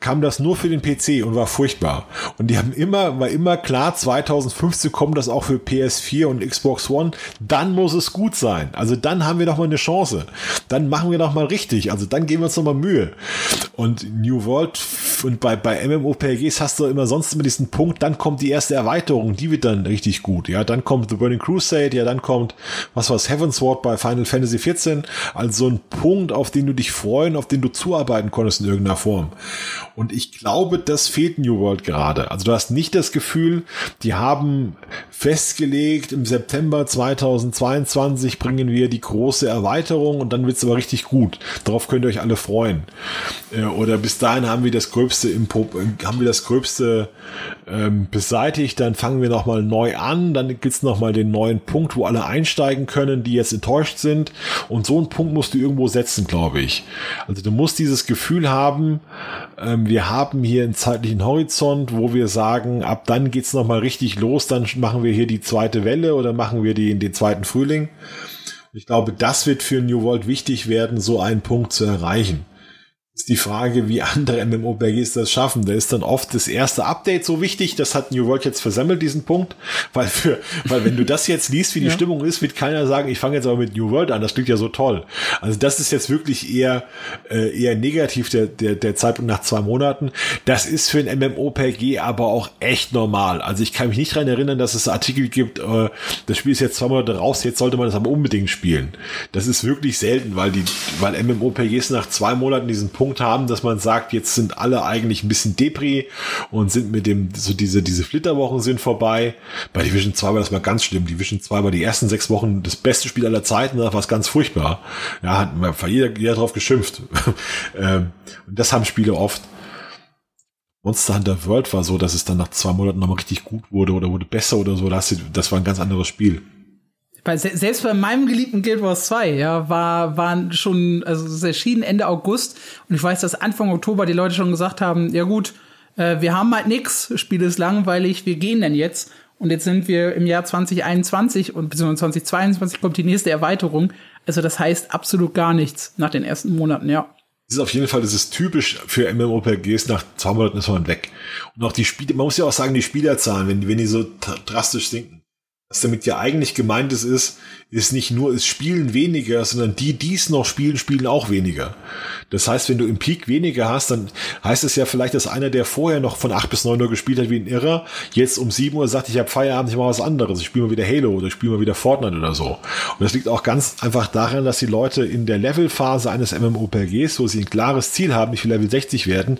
kam das nur für den PC und war furchtbar. Und die haben immer, war immer klar, 2015 kommt das auch für PS4 und Xbox One. Dann muss es gut sein. Also dann haben wir doch mal eine Chance. Dann machen wir doch mal richtig. Also dann geben wir uns noch mal Mühe. Und New World und bei, bei MMOPGs hast du immer sonst immer diesen Punkt, dann kommt die erste Erweiterung, die wird dann richtig gut. Ja, dann kommt The Burning Crusade, ja, dann kommt, was war's, Bei Final Fantasy XIV. Also ein Punkt, auf den du dich freuen, auf den du zuarbeiten konntest in irgendeiner Form. Und ich glaube, das fehlt New World gerade. Also du hast nicht das Gefühl, die haben festgelegt, im September 2022 bringen wir die große Erweiterung und dann wird's aber richtig gut. Darauf könnt ihr euch alle freuen. Äh, oder bis dahin haben wir das gröbste Impo haben wir das gröbste ähm, beseitigt, dann fangen wir nochmal neu an, dann gibt's nochmal den neuen Punkt, wo alle einsteigen können, die jetzt enttäuscht sind. Und so einen Punkt musst du irgendwo setzen, glaube ich. Also du musst dieses Gefühl haben, ähm, wir haben hier einen zeitlichen Horizont, wo wir sagen, ab dann geht's nochmal richtig los, dann machen wir hier die zweite Welle oder machen wir die, den zweiten Frühling. Ich glaube, das wird für New World wichtig werden, so einen Punkt zu erreichen ist die Frage, wie andere MMORPGs das schaffen. Da ist dann oft das erste Update so wichtig, das hat New World jetzt versammelt, diesen Punkt, weil für, weil wenn du das jetzt liest, wie die ja. Stimmung ist, wird keiner sagen, ich fange jetzt aber mit New World an, das klingt ja so toll. Also das ist jetzt wirklich eher, äh, eher negativ, der, der, der Zeitpunkt nach zwei Monaten. Das ist für ein MMORPG aber auch echt normal. Also ich kann mich nicht daran erinnern, dass es Artikel gibt, äh, das Spiel ist jetzt zwei Monate raus, jetzt sollte man das aber unbedingt spielen. Das ist wirklich selten, weil die, weil MMORPGs nach zwei Monaten diesen Punkt Punkt haben, dass man sagt, jetzt sind alle eigentlich ein bisschen Depri und sind mit dem, so diese, diese Flitterwochen sind vorbei. Bei Division 2 war das mal ganz schlimm. Division 2 war die ersten sechs Wochen das beste Spiel aller Zeiten, da war es ganz furchtbar. Ja, hat jeder, jeder drauf geschimpft. Ähm, und das haben Spiele oft. Monster Hunter World war so, dass es dann nach zwei Monaten nochmal richtig gut wurde oder wurde besser oder so. Das, das war ein ganz anderes Spiel bei, selbst bei meinem geliebten Guild Wars 2, ja, war, waren schon, also es erschien Ende August und ich weiß, dass Anfang Oktober die Leute schon gesagt haben, ja gut, äh, wir haben halt nix, Spiel ist langweilig, wir gehen denn jetzt. Und jetzt sind wir im Jahr 2021 und beziehungsweise 2022 kommt die nächste Erweiterung. Also das heißt absolut gar nichts nach den ersten Monaten, ja. Das ist auf jeden Fall, das ist typisch für MMORPGs, nach zwei Monaten ist man weg. Und auch die Spiele, man muss ja auch sagen, die Spielerzahlen, wenn, wenn die so drastisch sinken was damit ja eigentlich gemeint ist, ist, ist nicht nur, es spielen weniger, sondern die, die es noch spielen, spielen auch weniger. Das heißt, wenn du im Peak weniger hast, dann heißt es ja vielleicht, dass einer, der vorher noch von 8 bis 9 Uhr gespielt hat wie ein Irrer, jetzt um 7 Uhr sagt, ich habe Feierabend, ich mache was anderes. Ich spiele mal wieder Halo oder ich spiele mal wieder Fortnite oder so. Und das liegt auch ganz einfach daran, dass die Leute in der Levelphase eines MMORPGs, wo sie ein klares Ziel haben, ich will Level 60 werden,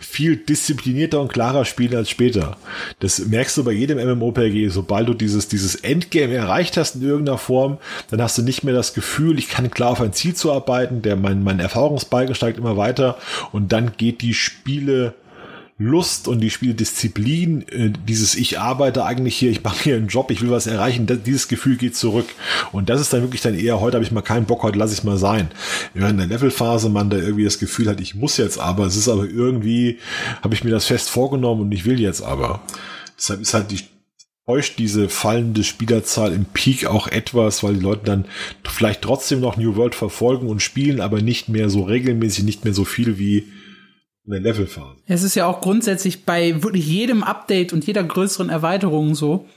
viel disziplinierter und klarer spielen als später. Das merkst du bei jedem MMORPG, sobald du dieses, dieses Endgame erreicht hast in irgendeiner Form, dann hast du nicht mehr das Gefühl, ich kann klar auf ein Ziel zu arbeiten, der mein, mein Erfahrungsbalken steigt immer weiter und dann geht die Spiele Lust und die Spieldisziplin, äh, dieses ich arbeite eigentlich hier, ich mache hier einen Job, ich will was erreichen, dieses Gefühl geht zurück. Und das ist dann wirklich dann eher, heute habe ich mal keinen Bock, heute lasse ich mal sein. In der Levelphase man da irgendwie das Gefühl hat, ich muss jetzt aber, es ist aber irgendwie, habe ich mir das fest vorgenommen und ich will jetzt aber. Deshalb ist halt die täuscht diese fallende Spielerzahl im Peak auch etwas, weil die Leute dann vielleicht trotzdem noch New World verfolgen und spielen, aber nicht mehr so regelmäßig, nicht mehr so viel wie in der Levelphase. Es ist ja auch grundsätzlich bei wirklich jedem Update und jeder größeren Erweiterung so,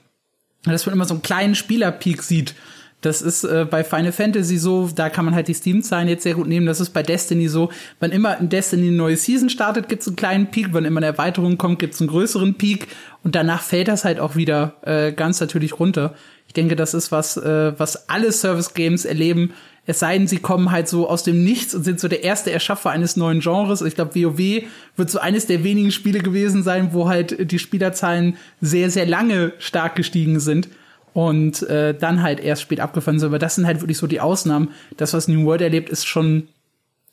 dass man immer so einen kleinen Spielerpeak sieht. Das ist äh, bei Final Fantasy so, da kann man halt die Steam-Zahlen jetzt sehr gut nehmen. Das ist bei Destiny so, wenn immer in Destiny eine neue Season startet, gibt's einen kleinen Peak, wenn immer eine Erweiterung kommt, gibt's einen größeren Peak und danach fällt das halt auch wieder äh, ganz natürlich runter. Ich denke, das ist was, äh, was alle Service-Games erleben. Es sei denn, sie kommen halt so aus dem Nichts und sind so der erste Erschaffer eines neuen Genres. Ich glaube, WoW wird so eines der wenigen Spiele gewesen sein, wo halt die Spielerzahlen sehr, sehr lange stark gestiegen sind und äh, dann halt erst spät abgefahren sind. Aber das sind halt wirklich so die Ausnahmen. Das, was New World erlebt, ist schon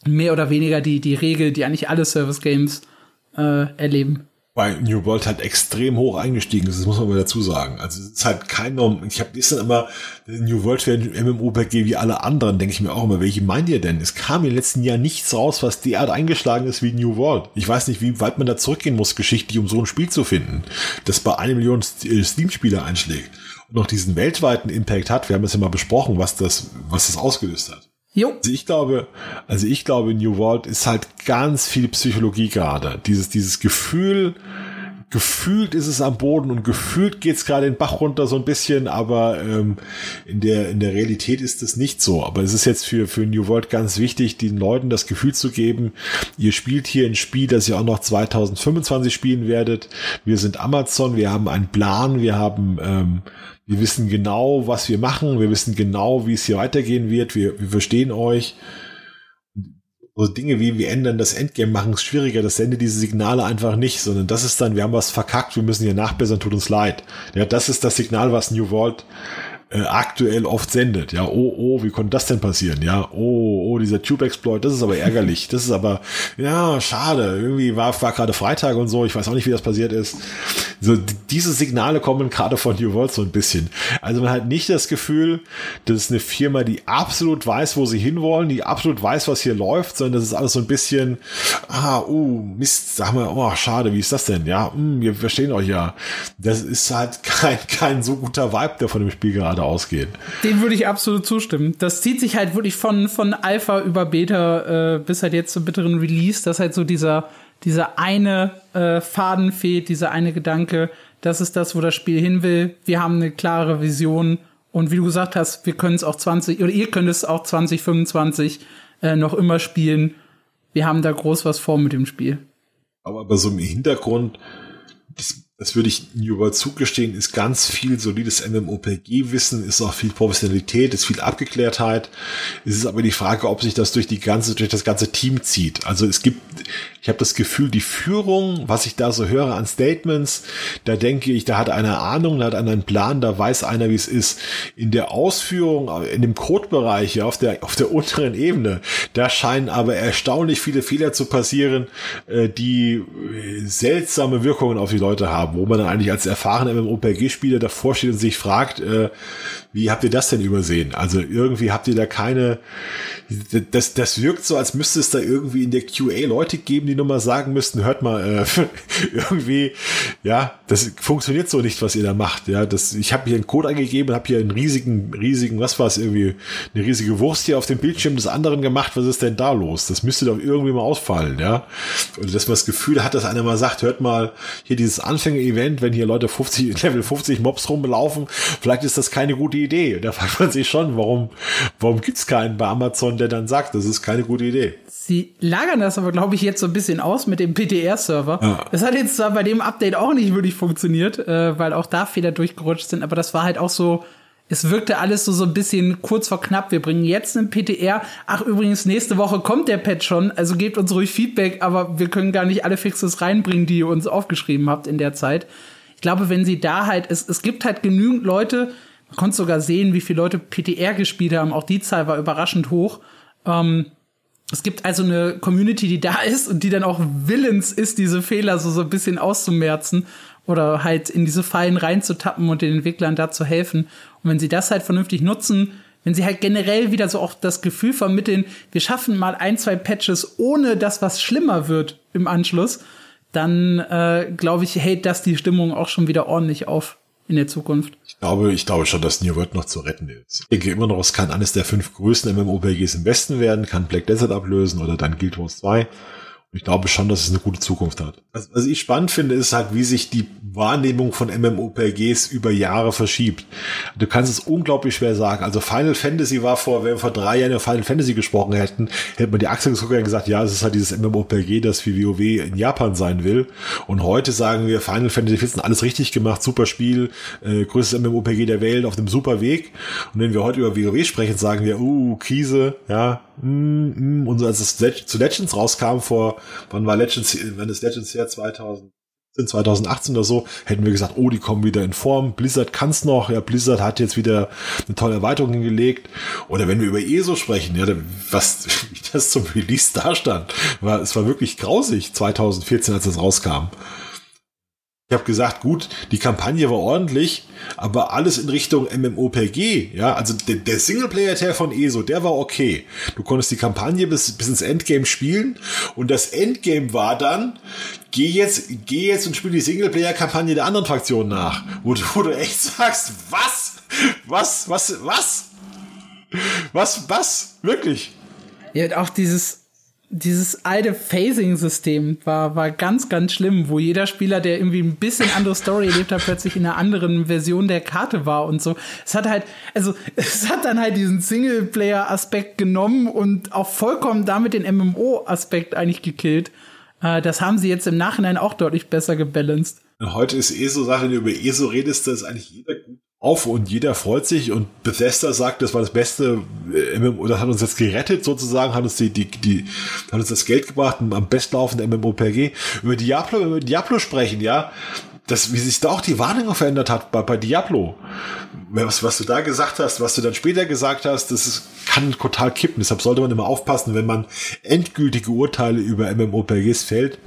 mehr oder weniger die, die Regel, die eigentlich alle Service Games äh, erleben. Weil New World halt extrem hoch eingestiegen ist, das muss man mal dazu sagen. Also es ist halt kein Norm. Ich habe dann immer New World wäre ein MMORPG wie alle anderen, denke ich mir auch immer, welche meint ihr denn? Es kam im letzten Jahr nichts raus, was derart eingeschlagen ist wie New World. Ich weiß nicht, wie weit man da zurückgehen muss, geschichtlich, um so ein Spiel zu finden, das bei einer Million Steam-Spieler einschlägt noch diesen weltweiten Impact hat. Wir haben es ja mal besprochen, was das, was das ausgelöst hat. Jo. Also ich glaube, also ich glaube, New World ist halt ganz viel Psychologie gerade. Dieses, dieses Gefühl, gefühlt ist es am Boden und gefühlt geht's gerade den Bach runter so ein bisschen, aber ähm, in der in der Realität ist es nicht so. Aber es ist jetzt für für New World ganz wichtig, den Leuten das Gefühl zu geben, ihr spielt hier ein Spiel, das ihr auch noch 2025 spielen werdet. Wir sind Amazon, wir haben einen Plan, wir haben ähm, wir wissen genau, was wir machen, wir wissen genau, wie es hier weitergehen wird, wir, wir verstehen euch so Dinge wie wir ändern das Endgame machen es schwieriger, das sendet diese Signale einfach nicht, sondern das ist dann, wir haben was verkackt, wir müssen hier nachbessern, tut uns leid. Ja, das ist das Signal, was New World äh, aktuell oft sendet. Ja, oh, oh, wie konnte das denn passieren? Ja, oh, oh, dieser Tube-Exploit, das ist aber ärgerlich. Das ist aber, ja, schade. Irgendwie war, war gerade Freitag und so. Ich weiß auch nicht, wie das passiert ist. So, diese Signale kommen gerade von New World so ein bisschen. Also man hat nicht das Gefühl, das ist eine Firma, die absolut weiß, wo sie hinwollen, die absolut weiß, was hier läuft, sondern das ist alles so ein bisschen, ah, uh, Mist, sag mal, oh, schade, wie ist das denn? Ja, mh, hm, wir verstehen euch ja. Das ist halt kein, kein so guter Vibe, der von dem Spiel gerade gerade ausgehen. Dem würde ich absolut zustimmen. Das zieht sich halt wirklich von, von Alpha über Beta äh, bis halt jetzt zum bitteren Release, dass halt so dieser, dieser eine äh, Faden fehlt, dieser eine Gedanke, das ist das, wo das Spiel hin will. Wir haben eine klare Vision und wie du gesagt hast, wir können es auch 20 oder ihr könnt es auch 2025 äh, noch immer spielen. Wir haben da groß was vor mit dem Spiel. Aber bei so im Hintergrund, das das würde ich New World zugestehen, ist ganz viel solides MMOPG-Wissen, ist auch viel Professionalität, ist viel Abgeklärtheit. Es ist aber die Frage, ob sich das durch die ganze, durch das ganze Team zieht. Also es gibt, ich habe das Gefühl, die Führung, was ich da so höre an Statements, da denke ich, da hat einer Ahnung, da hat einer einen Plan, da weiß einer, wie es ist. In der Ausführung, in dem Codebereich, auf der, auf der unteren Ebene, da scheinen aber erstaunlich viele Fehler zu passieren, äh, die äh, seltsame Wirkungen auf die Leute haben haben, wo man dann eigentlich als erfahrener MMORPG-Spieler davor steht und sich fragt, äh, wie habt ihr das denn übersehen? Also irgendwie habt ihr da keine, das, das wirkt so, als müsste es da irgendwie in der QA Leute geben, die nur mal sagen müssten, hört mal, äh, irgendwie, ja, das funktioniert so nicht, was ihr da macht. Ja, das, ich habe hier einen Code eingegeben, habe hier einen riesigen, riesigen, was war es irgendwie, eine riesige Wurst hier auf dem Bildschirm des anderen gemacht. Was ist denn da los? Das müsste doch irgendwie mal ausfallen, ja. Und dass man das Gefühl hat, dass einer mal sagt, hört mal, hier dieses Anfänger-Event, wenn hier Leute 50, Level 50 Mobs rumlaufen, vielleicht ist das keine gute Idee. Da fragt man sich schon, warum, warum gibt's keinen bei Amazon, der dann sagt, das ist keine gute Idee. Sie lagern das aber, glaube ich, jetzt so ein bisschen aus mit dem PTR-Server. Ja. Das hat jetzt zwar bei dem Update auch nicht wirklich funktioniert, äh, weil auch da Fehler durchgerutscht sind, aber das war halt auch so, es wirkte alles so, so ein bisschen kurz vor knapp. Wir bringen jetzt einen PTR. Ach, übrigens, nächste Woche kommt der Patch schon. Also gebt uns ruhig Feedback, aber wir können gar nicht alle Fixes reinbringen, die ihr uns aufgeschrieben habt in der Zeit. Ich glaube, wenn sie da halt, es, es gibt halt genügend Leute, man konnte sogar sehen, wie viele Leute PTR gespielt haben. Auch die Zahl war überraschend hoch. Ähm, es gibt also eine Community, die da ist und die dann auch willens ist, diese Fehler so, so ein bisschen auszumerzen oder halt in diese Fallen reinzutappen und den Entwicklern da zu helfen. Und wenn sie das halt vernünftig nutzen, wenn sie halt generell wieder so auch das Gefühl vermitteln, wir schaffen mal ein, zwei Patches, ohne dass was schlimmer wird im Anschluss, dann äh, glaube ich, hält das die Stimmung auch schon wieder ordentlich auf in der Zukunft. Ich glaube, ich glaube schon, dass New World noch zu retten ist. Ich denke immer noch, es kann eines der fünf größten MMORPGs im Westen werden, kann Black Desert ablösen oder dann Guild Wars 2 ich glaube schon, dass es eine gute Zukunft hat. Was, was ich spannend finde, ist halt, wie sich die Wahrnehmung von MMORPGs über Jahre verschiebt. Du kannst es unglaublich schwer sagen. Also Final Fantasy war vor, wenn wir vor drei Jahren über Final Fantasy gesprochen hätten, hätte man die Achse geguckt und gesagt, ja, es ist halt dieses MMORPG, das wie WoW in Japan sein will. Und heute sagen wir, Final Fantasy 14 alles richtig gemacht, super Spiel, äh, größtes MMORPG der Welt, auf dem super Weg. Und wenn wir heute über WoW sprechen, sagen wir, uh, Krise, ja, mm, mm. und als es zu Legends rauskam vor wann war Legends, wenn es Legends her 2000 2018 oder so, hätten wir gesagt, oh, die kommen wieder in Form. Blizzard kann's noch. Ja, Blizzard hat jetzt wieder eine tolle Erweiterung hingelegt. Oder wenn wir über ESO sprechen, ja, was wie das zum Release da stand, war, es war wirklich grausig 2014, als das rauskam. Ich habe gesagt, gut, die Kampagne war ordentlich, aber alles in Richtung MMOPG, ja, also der, der Singleplayer-Teil von ESO, der war okay. Du konntest die Kampagne bis, bis ins Endgame spielen und das Endgame war dann, geh jetzt, geh jetzt und spiel die Singleplayer-Kampagne der anderen Fraktion nach, wo, wo du echt sagst, was? Was? Was? Was? Was? Was? Wirklich? Ja, auch dieses, dieses alte Phasing-System war, war ganz, ganz schlimm, wo jeder Spieler, der irgendwie ein bisschen andere Story erlebt hat, plötzlich in einer anderen Version der Karte war und so. Es hat halt, also, es hat dann halt diesen Singleplayer-Aspekt genommen und auch vollkommen damit den MMO-Aspekt eigentlich gekillt. Äh, das haben sie jetzt im Nachhinein auch deutlich besser gebalanced. Heute ist eh so Sache, wenn du über ESO redest, da ist eigentlich jeder auf und jeder freut sich und Bethesda sagt, das war das Beste, äh, das hat uns jetzt gerettet sozusagen, hat uns die, die, die, hat uns das Geld gebracht am bestlaufenden MMOPG. Über Diablo, über Diablo sprechen, ja, das, wie sich da auch die Warnung verändert hat bei, bei Diablo. Was, was du da gesagt hast, was du dann später gesagt hast, das ist, kann total kippen. Deshalb sollte man immer aufpassen, wenn man endgültige Urteile über MMOPGs fällt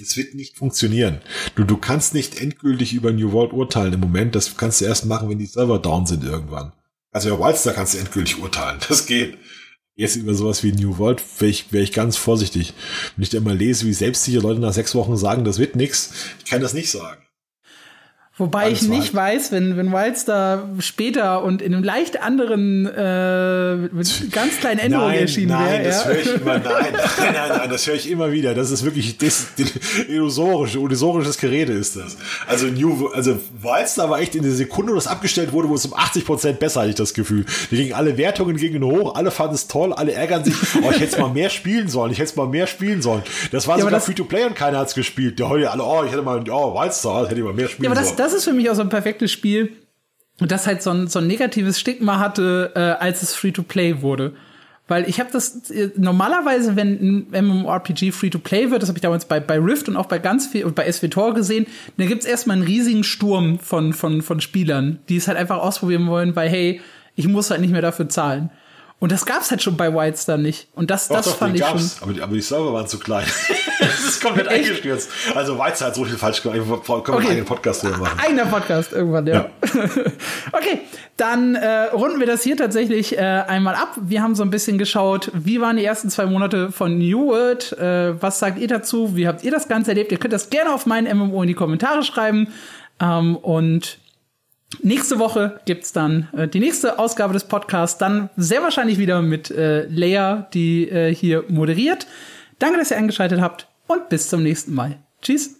es wird nicht funktionieren. Du, du kannst nicht endgültig über New World urteilen im Moment. Das kannst du erst machen, wenn die Server down sind irgendwann. Also über Wildstar kannst du endgültig urteilen. Das geht. Jetzt über sowas wie New World wäre ich, wär ich ganz vorsichtig. Wenn ich da immer lese, wie selbstsicher Leute nach sechs Wochen sagen, das wird nix, ich kann das nicht sagen. Wobei Alles ich nicht weit. weiß, wenn, wenn Wildstar später und in einem leicht anderen, äh, mit ganz kleinen Änderungen erschienen wäre. Nein, das ja? höre ich immer, nein, nein, nein, nein, das höre ich immer wieder. Das ist wirklich das, illusorisch, illusorisches Gerede ist das. Also New, also Wildstar war echt in der Sekunde, wo das abgestellt wurde, wo es um 80 Prozent besser, hatte ich das Gefühl. Die gingen alle Wertungen gingen hoch, alle fanden es toll, alle ärgern sich, oh, ich hätte mal mehr spielen sollen, ich hätte mal mehr spielen sollen. Das war ja, sogar Free-to-Play und keiner hat's gespielt. Der heute alle, oh, ich hätte mal, oh, Wildstar, hätte ich mal mehr spielen ja, sollen das ist für mich auch so ein perfektes Spiel, das halt so ein, so ein negatives Stigma hatte, äh, als es Free-to-Play wurde. Weil ich habe das äh, normalerweise, wenn ein MMORPG Free-to-Play wird, das habe ich damals bei, bei Rift und auch bei ganz viel und bei SWTOR gesehen, dann gibt's erstmal einen riesigen Sturm von, von, von Spielern, die es halt einfach ausprobieren wollen, weil hey, ich muss halt nicht mehr dafür zahlen. Und das gab's halt schon bei Wildstar nicht. Und das, doch, das doch, fand ich gab's. schon. Aber die, aber die Server waren zu klein. das ist komplett Echt? eingestürzt. Also Wildstar hat so viel falsch gemacht. Können wir okay. einen Podcast drüber machen. Eigener Podcast irgendwann, ja. ja. okay, dann äh, runden wir das hier tatsächlich äh, einmal ab. Wir haben so ein bisschen geschaut, wie waren die ersten zwei Monate von New World? Äh, was sagt ihr dazu? Wie habt ihr das Ganze erlebt? Ihr könnt das gerne auf meinen MMO in die Kommentare schreiben. Ähm, und Nächste Woche gibt's dann äh, die nächste Ausgabe des Podcasts, dann sehr wahrscheinlich wieder mit äh, Lea, die äh, hier moderiert. Danke, dass ihr eingeschaltet habt und bis zum nächsten Mal. Tschüss.